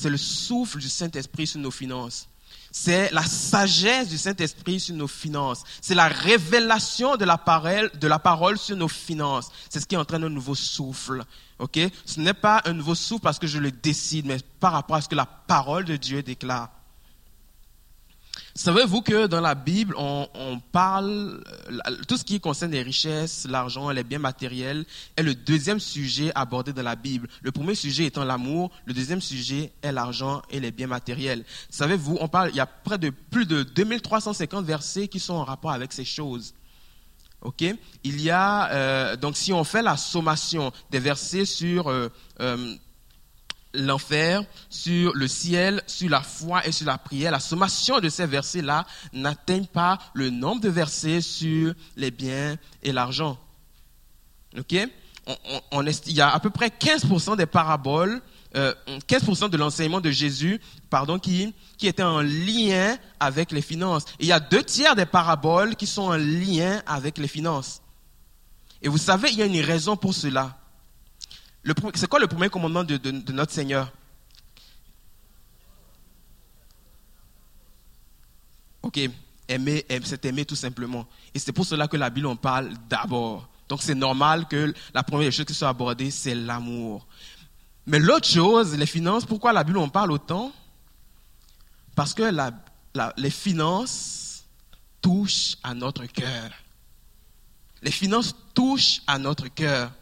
C'est le souffle du Saint-Esprit sur nos finances. C'est la sagesse du Saint-Esprit sur nos finances. C'est la révélation de la, parole, sur nos finances. C'est ce qui entraîne un nouveau souffle. Ce n'est pas un nouveau souffle parce que je le décide, mais par rapport à ce que la parole de Dieu déclare. Savez-vous que dans la Bible, on, parle, euh, tout ce qui concerne les richesses, l'argent, les biens matériels, est le deuxième sujet abordé dans la Bible. Le premier sujet étant l'amour, le deuxième sujet est l'argent et les biens matériels. Savez-vous, on parle, il y a près de plus de 2350 versets qui sont en rapport avec ces choses. Ok, il y a euh, donc si on fait la sommation des versets sur euh, l'enfer, sur le ciel, sur la foi et sur la prière. La sommation de ces versets-là n'atteigne pas le nombre de versets sur les biens et l'argent. Ok? On, il y a à peu près 15% des paraboles, 15% euh, de l'enseignement de Jésus, pardon, qui, qui était en lien avec les finances. il y a deux tiers des paraboles qui sont en lien avec les finances. Et vous savez, il y a une raison pour cela. C'est quoi le premier commandement de, notre Seigneur? Ok, aimer, c'est aimer tout simplement. Et c'est pour cela que la Bible en parle d'abord. Donc c'est normal que la première chose qui soit abordée, c'est l'amour. Mais l'autre chose, les finances, pourquoi la Bible en parle autant? Parce que les finances touchent à notre cœur. Les finances touchent à notre cœur.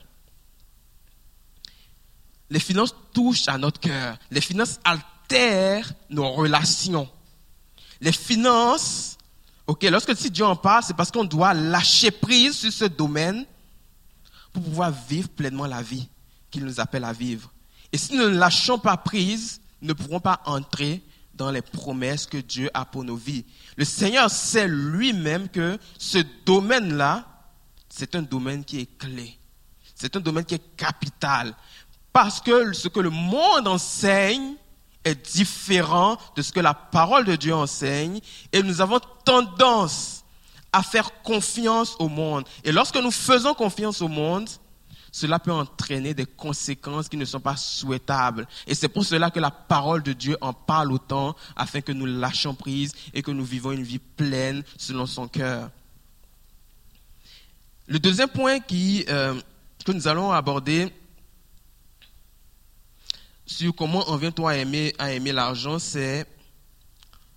Les finances touchent à notre cœur. Les finances altèrent nos relations. Les finances, ok, lorsque si Dieu en parle, c'est parce qu'on doit lâcher prise sur ce domaine pour pouvoir vivre pleinement la vie qu'il nous appelle à vivre. Et si nous ne lâchons pas prise, nous ne pourrons pas entrer dans les promesses que Dieu a pour nos vies. Le Seigneur sait lui-même que ce domaine-là, c'est un domaine qui est clé. C'est un domaine qui est capital. Parce que ce que le monde enseigne est différent de ce que la parole de Dieu enseigne. Et nous avons tendance à faire confiance au monde. Et lorsque nous faisons confiance au monde, cela peut entraîner des conséquences qui ne sont pas souhaitables. Et c'est pour cela que la parole de Dieu en parle autant, afin que nous lâchions prise et que nous vivons une vie pleine selon son cœur. Le deuxième point qui, euh, que nous allons aborder, sur comment on vient toi à aimer, à aimer l'argent, c'est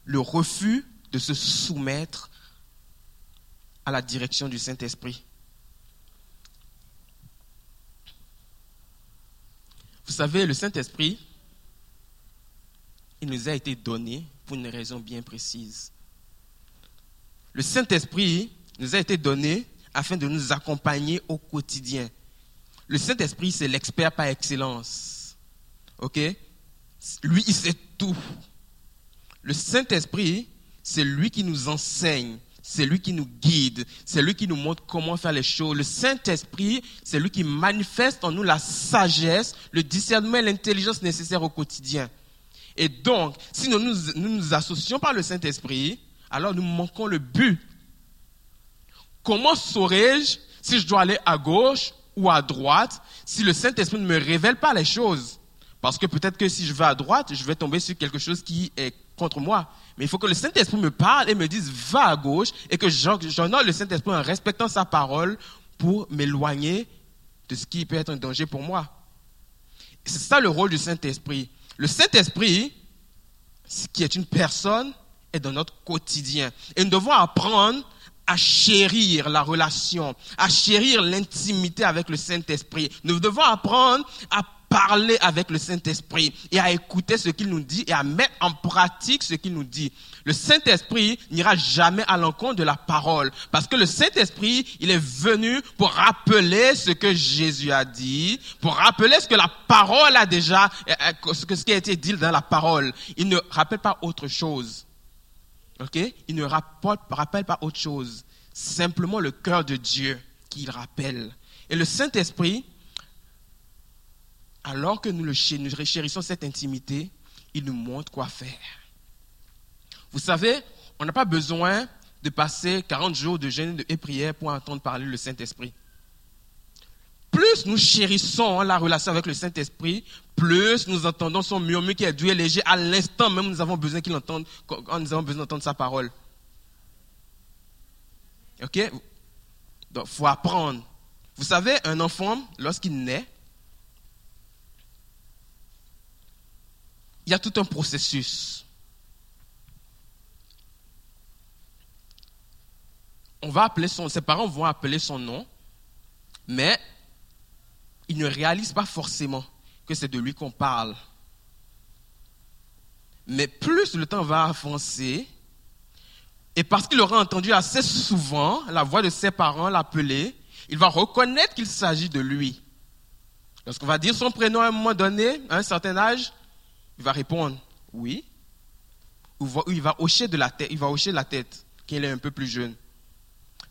le refus de se soumettre à la direction du Saint-Esprit. Vous savez, le Saint-Esprit, il nous a été donné pour une raison bien précise. Le Saint-Esprit nous a été donné afin de nous accompagner au quotidien. Le Saint-Esprit, c'est l'expert par excellence OK? Lui, il sait tout. Le Saint-Esprit, c'est lui qui nous enseigne, c'est lui qui nous guide, c'est lui qui nous montre comment faire les choses. Le Saint-Esprit, c'est lui qui manifeste en nous la sagesse, le discernement et l'intelligence nécessaires au quotidien. Et donc, si nous nous, nous, associons par le Saint-Esprit, alors nous manquons le but. Comment saurais-je si je dois aller à gauche ou à droite si le Saint-Esprit ne me révèle pas les choses? Parce que peut-être que si je vais à droite, je vais tomber sur quelque chose qui est contre moi. Mais il faut que le Saint-Esprit me parle et me dise va à gauche et que j'honore le Saint-Esprit en respectant sa parole pour m'éloigner de ce qui peut être un danger pour moi. C'est ça le rôle du Saint-Esprit. Le Saint-Esprit, qui est une personne, est dans notre quotidien. Et nous devons apprendre à chérir la relation, à chérir l'intimité avec le Saint-Esprit. Nous devons apprendre à parler avec le Saint-Esprit et à écouter ce qu'il nous dit et à mettre en pratique ce qu'il nous dit. Le Saint-Esprit n'ira jamais à l'encontre de la parole parce que le Saint-Esprit, il est venu pour rappeler ce que Jésus a dit, pour rappeler ce que la parole a déjà, euh, euh, ce qui a été dit dans la parole. Il ne rappelle pas autre chose. OK? Il ne rappelle pas autre chose. Simplement le cœur de Dieu qu'il rappelle. Et le Saint-Esprit, alors que nous, le, chérissons cette intimité, il nous montre quoi faire. Vous savez, on n'a pas besoin de passer 40 jours de jeûne et prière pour entendre parler le Saint-Esprit. Plus nous chérissons la relation avec le Saint-Esprit, plus nous entendons son murmure qui est doux et léger. À l'instant même, nous avons besoin qu'il entende, nous avons besoin d'entendre sa parole. Ok? Donc, faut apprendre. Vous savez, un enfant, lorsqu'il naît, il y a tout un processus. On va appeler son, ses parents vont appeler son nom, mais il ne réalise pas forcément que c'est de lui qu'on parle. Mais plus le temps va avancer, et parce qu'il aura entendu assez souvent la voix de ses parents l'appeler, il va reconnaître qu'il s'agit de lui. Lorsqu'on va dire son prénom à un moment donné, à un certain âge, il va répondre oui, ou il va hocher de la tête, il va hocher la tête, qu'il est un peu plus jeune,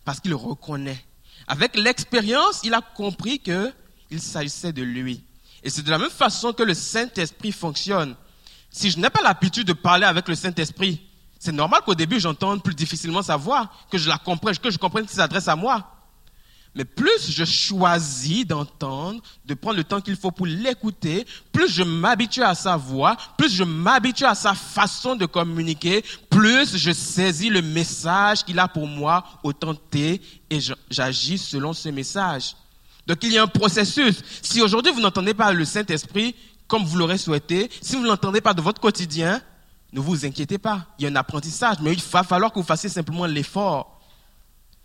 parce qu'il le reconnaît. Avec l'expérience, il a compris que il s'agissait de lui. Et c'est de la même façon que le Saint-Esprit fonctionne. Si je n'ai pas l'habitude de parler avec le Saint-Esprit, c'est normal qu'au début j'entende plus difficilement sa voix, que je la comprenne, que je comprenne qu'il s'adresse à moi. Mais plus je choisis d'entendre, de prendre le temps qu'il faut pour l'écouter, plus je m'habitue à sa voix, plus je m'habitue à sa façon de communiquer, plus je saisis le message qu'il a pour moi au temps T et j'agis selon ce message. Donc il y a un processus. Si aujourd'hui vous n'entendez pas le Saint-Esprit comme vous l'aurez souhaité, si vous ne l'entendez pas de votre quotidien, ne vous inquiétez pas. Il y a un apprentissage, mais il va falloir que vous fassiez simplement l'effort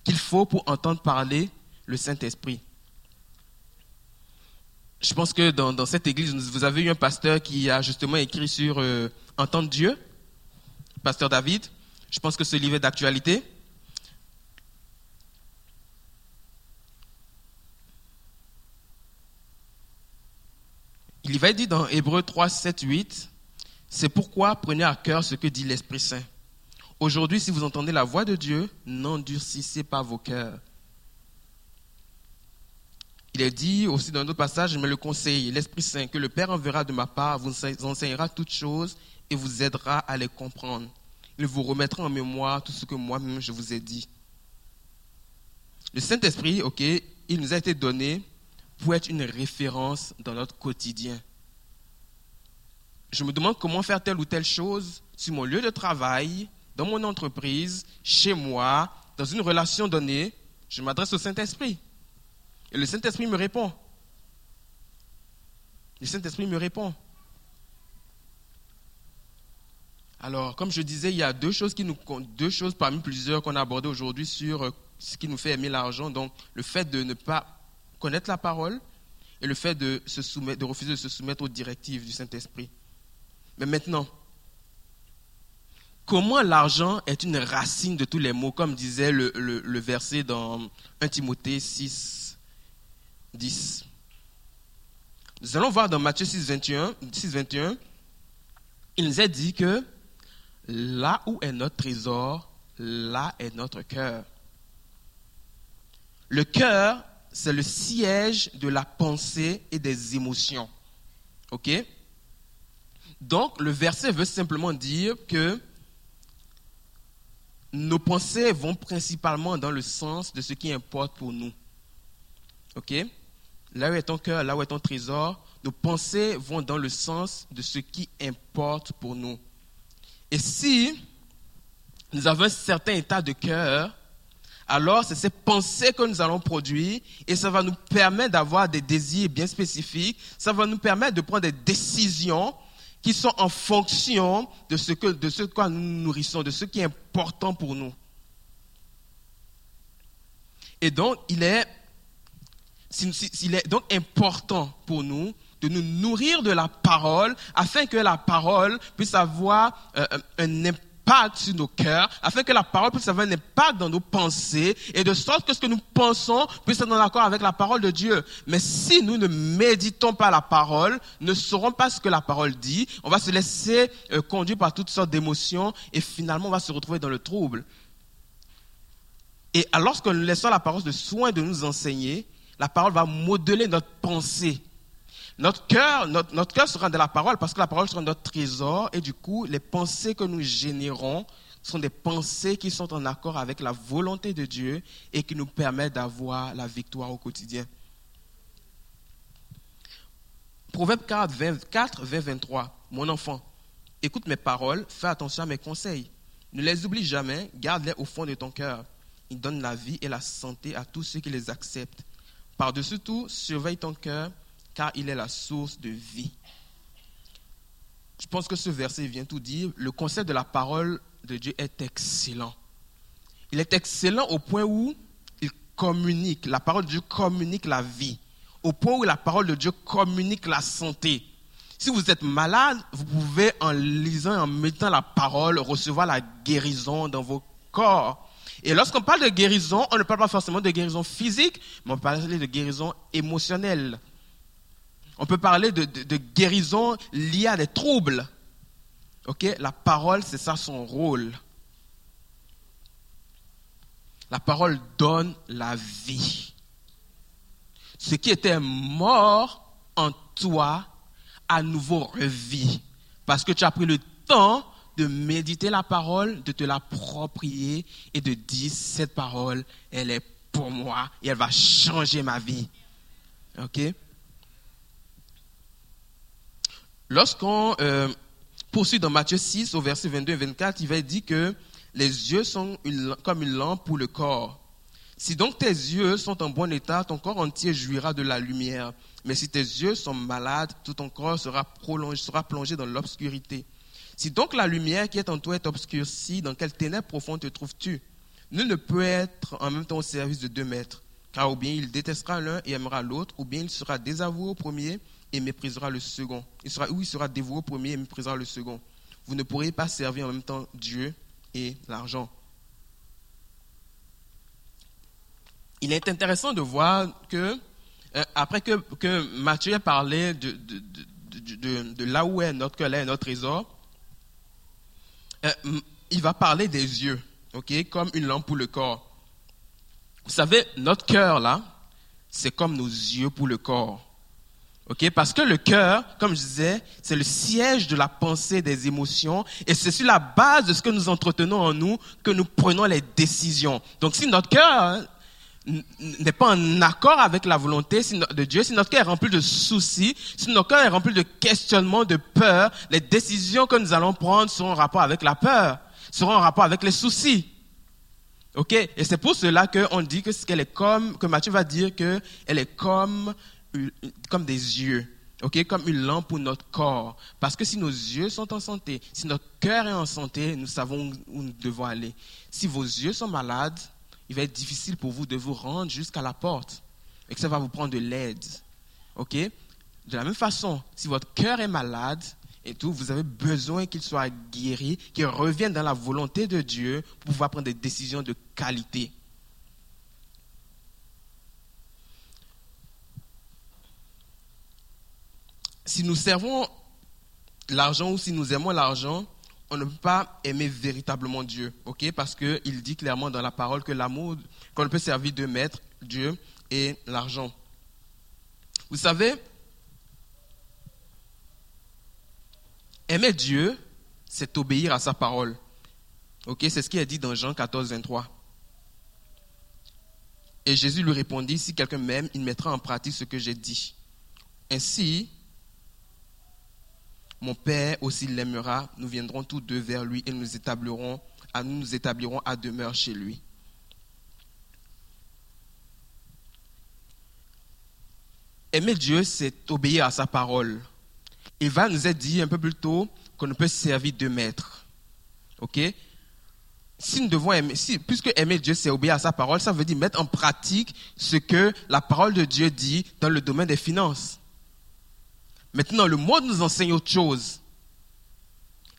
qu'il faut pour entendre parler le Saint-Esprit. Je pense que dans, cette église, vous avez eu un pasteur qui a justement écrit sur euh, Entendre Dieu, pasteur David. Je pense que ce livre est d'actualité. Il va dit dans Hébreu 3, 7, 8, c'est pourquoi prenez à cœur ce que dit l'Esprit Saint. Aujourd'hui, si vous entendez la voix de Dieu, n'endurcissez pas vos cœurs il est dit aussi dans un autre passage, je me le conseille, l'Esprit Saint, que le Père enverra de ma part, vous enseignera toutes choses et vous aidera à les comprendre. Il vous remettra en mémoire tout ce que moi-même je vous ai dit. Le Saint-Esprit, ok, il nous a été donné pour être une référence dans notre quotidien. Je me demande comment faire telle ou telle chose sur mon lieu de travail, dans mon entreprise, chez moi, dans une relation donnée. Je m'adresse au Saint-Esprit. Et le Saint-Esprit me répond. Le Saint-Esprit me répond. Alors, comme je disais, il y a deux choses, qui nous, deux choses parmi plusieurs qu'on a abordées aujourd'hui sur euh, ce qui nous fait aimer l'argent. Donc, le fait de ne pas connaître la parole et le fait de, refuser de se soumettre aux directives du Saint-Esprit. Mais maintenant, comment l'argent est une racine de tous les maux, comme disait le, le verset dans 1 Timothée 6, 10. Nous allons voir dans Matthieu 6, 21, 6, 21, il nous est dit que là où est notre trésor, là est notre cœur. Le cœur, c'est le siège de la pensée et des émotions. OK? Donc, le verset veut simplement dire que nos pensées vont principalement dans le sens de ce qui importe pour nous. OK? Là où est ton cœur, là où est ton trésor, nos pensées vont dans le sens de ce qui importe pour nous. Et si nous avons un certain état de cœur, alors c'est ces pensées que nous allons produire et ça va nous permettre d'avoir des désirs bien spécifiques, ça va nous permettre de prendre des décisions qui sont en fonction de ce que de ce quoi nous nourrissons, de ce qui est important pour nous. Et donc, il est il est donc important pour nous de nous nourrir de la parole afin que la parole puisse avoir euh, un impact sur nos cœurs, afin que la parole puisse avoir un impact dans nos pensées et de sorte que ce que nous pensons puisse être en accord avec la parole de Dieu. Mais si nous ne méditons pas la parole, ne saurons pas ce que la parole dit, on va se laisser euh, conduire par toutes sortes d'émotions et finalement on va se retrouver dans le trouble. Et alors que nous laissons la parole de soin de nous enseigner, la parole va modeler notre pensée. Notre cœur, notre, cœur sera de la parole parce que la parole sera notre trésor et du coup, les pensées que nous générons sont des pensées qui sont en accord avec la volonté de Dieu et qui nous permettent d'avoir la victoire au quotidien. Proverbe 4, 24, 20, 23. Mon enfant, écoute mes paroles, fais attention à mes conseils. Ne les oublie jamais, garde-les au fond de ton cœur. Ils donnent la vie et la santé à tous ceux qui les acceptent. Par-dessus tout, surveille ton cœur, car il est la source de vie. Je pense que ce verset vient tout dire. Le concept de la parole de Dieu est excellent. Il est excellent au point où il communique. La parole de Dieu communique la vie. Au point où la parole de Dieu communique la santé. Si vous êtes malade, vous pouvez, en lisant, en mettant la parole, recevoir la guérison dans vos corps. Et lorsqu'on parle de guérison, on ne parle pas forcément de guérison physique, mais on parle de guérison émotionnelle. On peut parler de, guérison liée à des troubles. Ok, la parole, c'est ça son rôle. La parole donne la vie. Ce qui était mort en toi, à nouveau revit. Parce que tu as pris le temps de méditer la parole, de te l'approprier et de dire cette parole, elle est pour moi et elle va changer ma vie. OK? Lorsqu'on euh, poursuit dans Matthieu 6 au verset 22 et 24, il va dire que les yeux sont comme une lampe pour le corps. Si donc tes yeux sont en bon état, ton corps entier jouira de la lumière. Mais si tes yeux sont malades, tout ton corps sera, plongé dans l'obscurité. Si donc la lumière qui est en toi est obscurcie, dans quelle ténèbre profonde te trouves-tu? Nul ne peut être en même temps au service de deux maîtres, car ou bien il détestera l'un et aimera l'autre, ou bien il sera désavoué au premier et méprisera le second. Il sera, ou il sera dévoué au premier et méprisera le second. Vous ne pourrez pas servir en même temps Dieu et l'argent. Il est intéressant de voir que, euh, après que, que Matthieu a parlé de, de, là où est notre est notre trésor, euh, il va parler des yeux, ok, comme une lampe pour le corps. Vous savez, notre cœur là, c'est comme nos yeux pour le corps. ok? Parce que le cœur, comme je disais, c'est le siège de la pensée, des émotions, et c'est sur la base de ce que nous entretenons en nous que nous prenons les décisions. Donc si notre cœur n'est pas en accord avec la volonté de Dieu, si notre cœur est rempli de soucis, si notre cœur est rempli de questionnements, de peur, les décisions que nous allons prendre seront en rapport avec la peur, seront en rapport avec les soucis. Ok? Et c'est pour cela qu'on dit que qu'elle est comme, que Matthieu va dire que elle est comme, comme des yeux. Ok, comme une lampe pour notre corps. Parce que si nos yeux sont en santé, si notre cœur est en santé, nous savons où nous devons aller. Si vos yeux sont malades, il va être difficile pour vous de vous rendre jusqu'à la porte et que ça va vous prendre de l'aide. Ok? De la même façon, si votre cœur est malade et tout, vous avez besoin qu'il soit guéri, qu'il revienne dans la volonté de Dieu pour pouvoir prendre des décisions de qualité. Si nous servons l'argent ou si nous aimons l'argent, on ne peut pas aimer véritablement Dieu, ok? Parce qu'il dit clairement dans la parole que l'amour, qu'on peut servir de maître, Dieu, et l'argent. Vous savez, aimer Dieu, c'est obéir à sa parole. Ok, c'est ce qui est dit dans Jean 14, 23. Et Jésus lui répondit, si quelqu'un m'aime, il mettra en pratique ce que j'ai dit. Ainsi, mon Père aussi l'aimera, nous viendrons tous deux vers lui et nous établirons, à, nous nous établirons à demeure chez lui. Aimer Dieu, c'est obéir à sa parole. Il va nous être dit un peu plus tôt qu'on ne peut servir de maître. OK? Aimer, si, puisque aimer Dieu, c'est obéir à sa parole, ça veut dire mettre en pratique ce que la parole de Dieu dit dans le domaine des finances. Maintenant, le monde nous enseigne autre chose.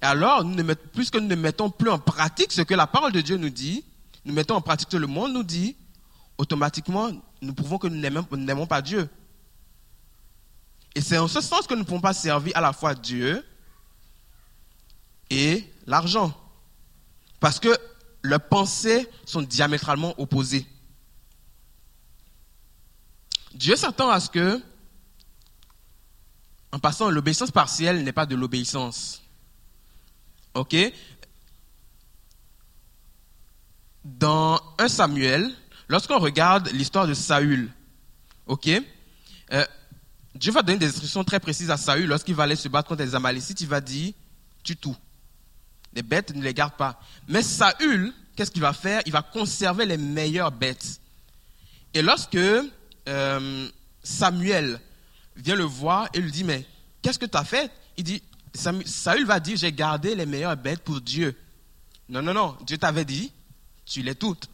Et alors, puisque nous ne mettons plus en pratique ce que la parole de Dieu nous dit, nous mettons en pratique ce que le monde nous dit, automatiquement, nous prouvons que nous n'aimons pas Dieu. Et c'est en ce sens que nous ne pouvons pas servir à la fois Dieu et l'argent. Parce que leurs pensées sont diamétralement opposées. Dieu s'attend à ce que en passant, l'obéissance partielle n'est pas de l'obéissance. OK? Dans 1 Samuel, lorsqu'on regarde l'histoire de Saül, OK? Euh, Dieu va donner des instructions très précises à Saül lorsqu'il va aller se battre contre les Amalécites. Il va dire tue tout. Les bêtes, ne les garde pas. Mais Saül, qu'est-ce qu'il va faire? Il va conserver les meilleures bêtes. Et lorsque euh, Samuel vient le voir et lui dit, mais qu'est-ce que tu as fait? Il dit, Saül va dire, j'ai gardé les meilleures bêtes pour Dieu. Non, non, non, Dieu t'avait dit, tu les toutes.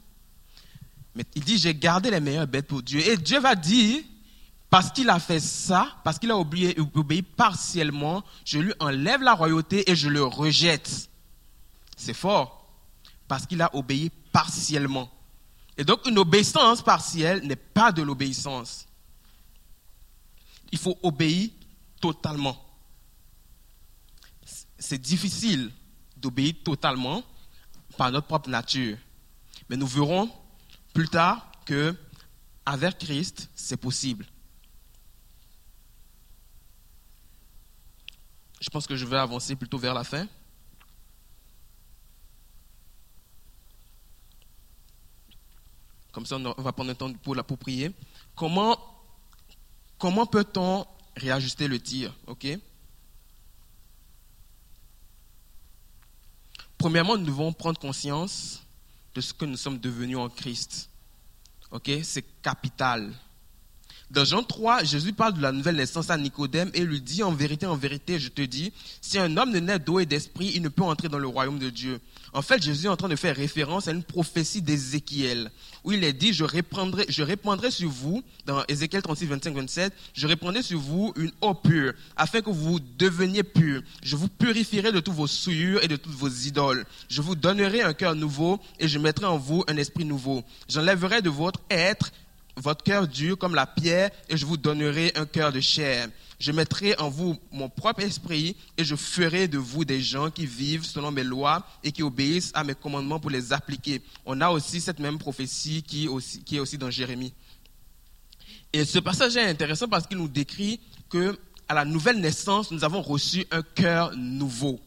Mais il dit, j'ai gardé les meilleures bêtes pour Dieu. Et Dieu va dire, parce qu'il a fait ça, parce qu'il a obéi, obéi partiellement, je lui enlève la royauté et je le rejette. C'est fort. Parce qu'il a obéi partiellement. Et donc une obéissance partielle n'est pas de l'obéissance il faut obéir totalement. C'est difficile d'obéir totalement par notre propre nature. Mais nous verrons plus tard que avec Christ, c'est possible. Je pense que je vais avancer plutôt vers la fin. Comme ça, on va prendre un temps pour, pour prier. Comment Comment peut-on réajuster le tir Ok? Premièrement, nous devons prendre conscience de ce que nous sommes devenus en Christ. Ok? C'est capital. Dans Jean 3, Jésus parle de la nouvelle naissance à Nicodème et lui dit en vérité, en vérité, je te dis, si un homme ne naît d'eau et d'esprit, il ne peut entrer dans le royaume de Dieu. En fait, Jésus est en train de faire référence à une prophétie d'Ézéchiel, où il est dit, je répandrai, sur vous, dans Ézéchiel 36, 25, 27, je répandrai sur vous une eau pure, afin que vous deveniez purs. Je vous purifierai de toutes vos souillures et de toutes vos idoles. Je vous donnerai un cœur nouveau et je mettrai en vous un esprit nouveau. J'enlèverai de votre être votre cœur dur comme la pierre et je vous donnerai un cœur de chair. Je mettrai en vous mon propre esprit et je ferai de vous des gens qui vivent selon mes lois et qui obéissent à mes commandements pour les appliquer. On a aussi cette même prophétie qui est aussi, dans Jérémie. Et ce passage est intéressant parce qu'il nous décrit que à la nouvelle naissance, nous avons reçu un cœur nouveau.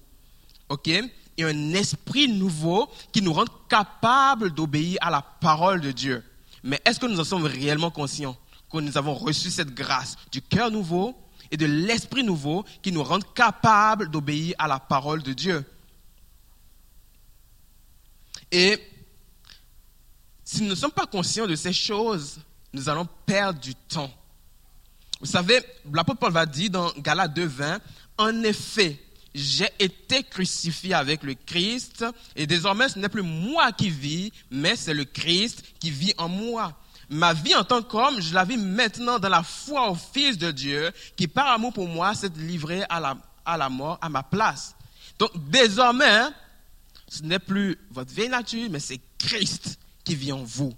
OK? Et un esprit nouveau qui nous rend capables d'obéir à la parole de Dieu. Mais est-ce que nous en sommes réellement conscients que nous avons reçu cette grâce du cœur nouveau et de l'esprit nouveau qui nous rendent capables d'obéir à la parole de Dieu? Et si nous ne sommes pas conscients de ces choses, nous allons perdre du temps. Vous savez, l'apôtre Paul va dire dans Galates 2.20, en effet, j'ai été crucifié avec le Christ et désormais ce n'est plus moi qui vis, mais c'est le Christ qui vit en moi. Ma vie en tant qu'homme, je la vis maintenant dans la foi au Fils de Dieu, qui par amour pour moi s'est livré à la, à la mort à ma place. Donc désormais, ce n'est plus votre vieille nature, mais c'est Christ qui vit en vous.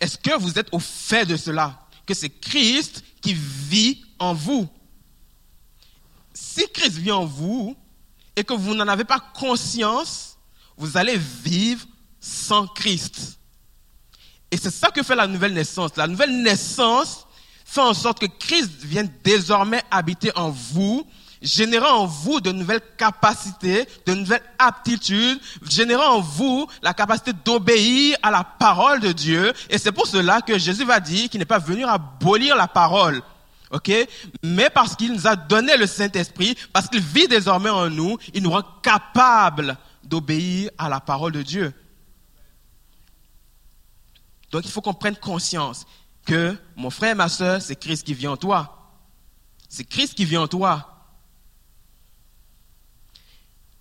Est-ce que vous êtes au fait de cela? Que c'est Christ qui vit en vous? Si Christ vit en vous et que vous n'en avez pas conscience, vous allez vivre sans Christ. Et c'est ça que fait la nouvelle naissance. La nouvelle naissance fait en sorte que Christ vienne désormais habiter en vous générant en vous de nouvelles capacités, de nouvelles aptitudes, générant en vous la capacité d'obéir à la parole de Dieu. Et c'est pour cela que Jésus va dire qu'il n'est pas venu abolir la parole. Mais parce qu'il nous a donné le Saint-Esprit, parce qu'il vit désormais en nous, il nous rend capables d'obéir à la parole de Dieu. Donc il faut qu'on prenne conscience que mon frère et ma soeur, c'est Christ qui vit en toi. C'est Christ qui vit en toi.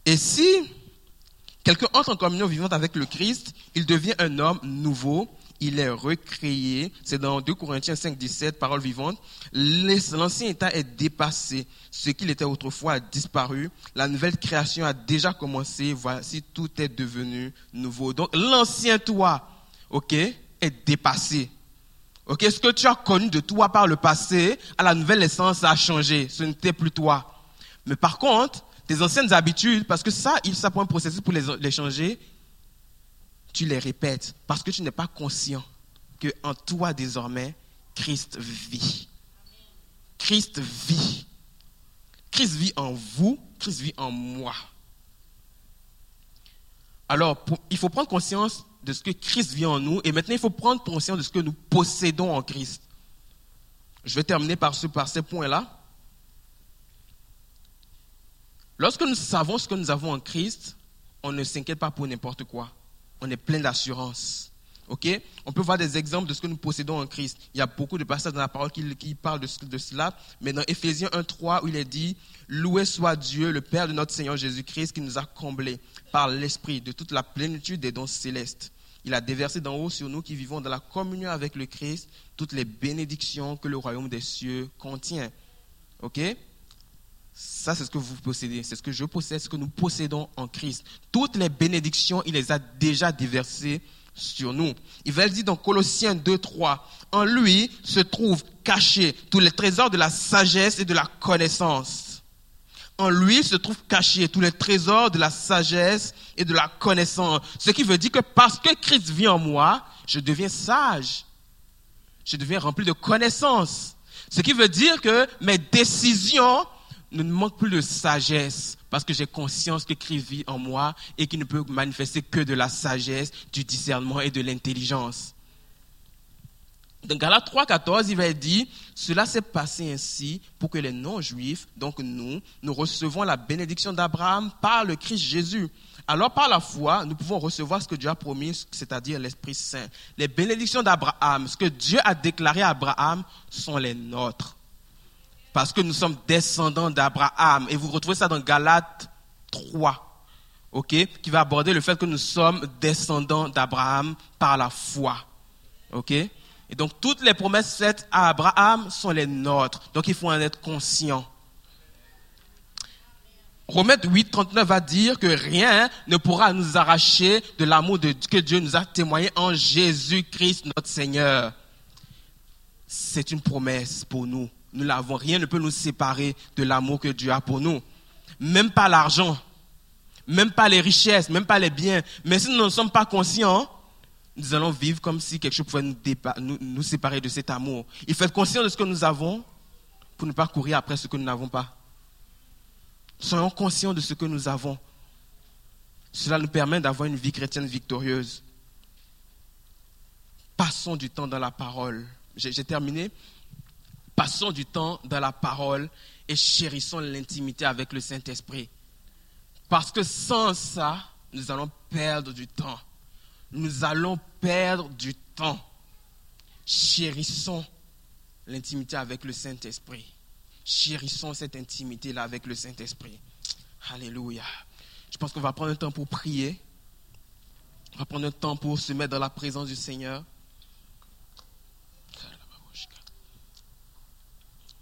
Et si quelqu'un entre en communion vivante avec le Christ, il devient un homme nouveau, il est recréé. C'est dans 2 Corinthiens 5, 17, parole vivante. L'ancien état est dépassé. Ce qu'il était autrefois a disparu. La nouvelle création a déjà commencé. Voici, tout est devenu nouveau. Donc, l'ancien toi, ok, est dépassé. Ok, ce que tu as connu de toi par le passé, à la nouvelle essence, ça a changé. Ce n'était plus toi. Mais par contre, tes anciennes habitudes, parce que ça, il ça prend un processus pour les, changer, tu les répètes parce que tu n'es pas conscient que en toi désormais, Christ vit. Christ vit. Christ vit en vous, Christ vit en moi. Alors, il faut prendre conscience de ce que Christ vit en nous et maintenant il faut prendre conscience de ce que nous possédons en Christ. Je vais terminer par, ce, par ces points-là. Lorsque nous savons ce que nous avons en Christ, on ne s'inquiète pas pour n'importe quoi. On est plein d'assurance. Ok? On peut voir des exemples de ce que nous possédons en Christ. Il y a beaucoup de passages dans la parole qui, parlent de, cela. Mais dans Éphésiens 1.3, où il est dit, Loué soit Dieu, le Père de notre Seigneur Jésus-Christ, qui nous a comblés par l'Esprit de toute la plénitude des dons célestes. Il a déversé d'en haut sur nous qui vivons dans la communion avec le Christ toutes les bénédictions que le royaume des cieux contient. Ok? Ça, c'est ce que vous possédez, c'est ce que je possède, ce que nous possédons en Christ. Toutes les bénédictions, il les a déjà déversées sur nous. Il va le dire dans Colossiens 2, 3. En lui se trouvent cachés tous les trésors de la sagesse et de la connaissance. En lui se trouvent cachés tous les trésors de la sagesse et de la connaissance. Ce qui veut dire que parce que Christ vit en moi, je deviens sage. Je deviens rempli de connaissances. Ce qui veut dire que mes décisions ne manque plus de sagesse parce que j'ai conscience que Christ vit en moi et qu'il ne peut manifester que de la sagesse, du discernement et de l'intelligence. Dans Galates 3, 14, il va dire, cela s'est passé ainsi pour que les non-juifs, donc nous, nous recevons la bénédiction d'Abraham par le Christ Jésus. Alors par la foi, nous pouvons recevoir ce que Dieu a promis, c'est-à-dire l'Esprit Saint. Les bénédictions d'Abraham, ce que Dieu a déclaré à Abraham, sont les nôtres. Parce que nous sommes descendants d'Abraham. Et vous retrouvez ça dans Galates 3, ok, qui va aborder le fait que nous sommes descendants d'Abraham par la foi. ok. Et donc toutes les promesses faites à Abraham sont les nôtres. Donc il faut en être conscient. Romains 8, 39 va dire que rien ne pourra nous arracher de l'amour que Dieu nous a témoigné en Jésus-Christ notre Seigneur. C'est une promesse pour nous. Nous l'avons. Rien ne peut nous séparer de l'amour que Dieu a pour nous. Même pas l'argent, même pas les richesses, même pas les biens. Mais si nous ne sommes pas conscients, nous allons vivre comme si quelque chose pouvait nous, nous, séparer de cet amour. Il faut être conscient de ce que nous avons pour ne pas courir après ce que nous n'avons pas. Soyons conscients de ce que nous avons. Cela nous permet d'avoir une vie chrétienne victorieuse. Passons du temps dans la parole. J'ai terminé. Passons du temps dans la parole et chérissons l'intimité avec le Saint-Esprit. Parce que sans ça, nous allons perdre du temps. Nous allons perdre du temps. Chérissons l'intimité avec le Saint-Esprit. Chérissons cette intimité-là avec le Saint-Esprit. Alléluia. Je pense qu'on va prendre un temps pour prier. On va prendre un temps pour se mettre dans la présence du Seigneur.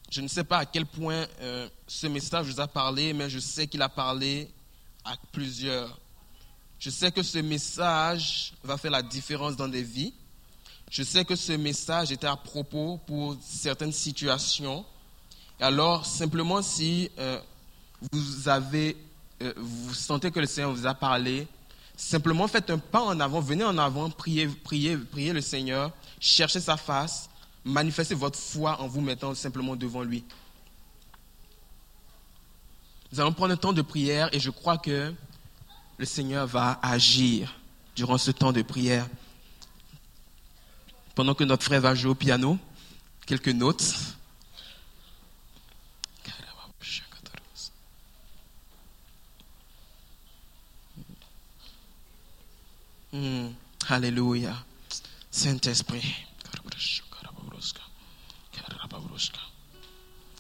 Je ne sais pas à quel point euh, ce message vous a parlé, mais je sais qu'il a parlé à plusieurs. Je sais que ce message va faire la différence dans des vies. Je sais que ce message était à propos pour certaines situations. Et alors, simplement, si euh, vous avez, euh, vous sentez que le Seigneur vous a parlé, simplement faites un pas en avant, venez en avant, priez, priez, priez le Seigneur, cherchez sa face, manifestez votre foi en vous mettant simplement devant lui. Nous allons prendre un temps de prière et je crois que le Seigneur va agir durant ce temps de prière. Pendant que notre frère va jouer au piano, quelques notes. Hmm. Alléluia. Saint-Esprit.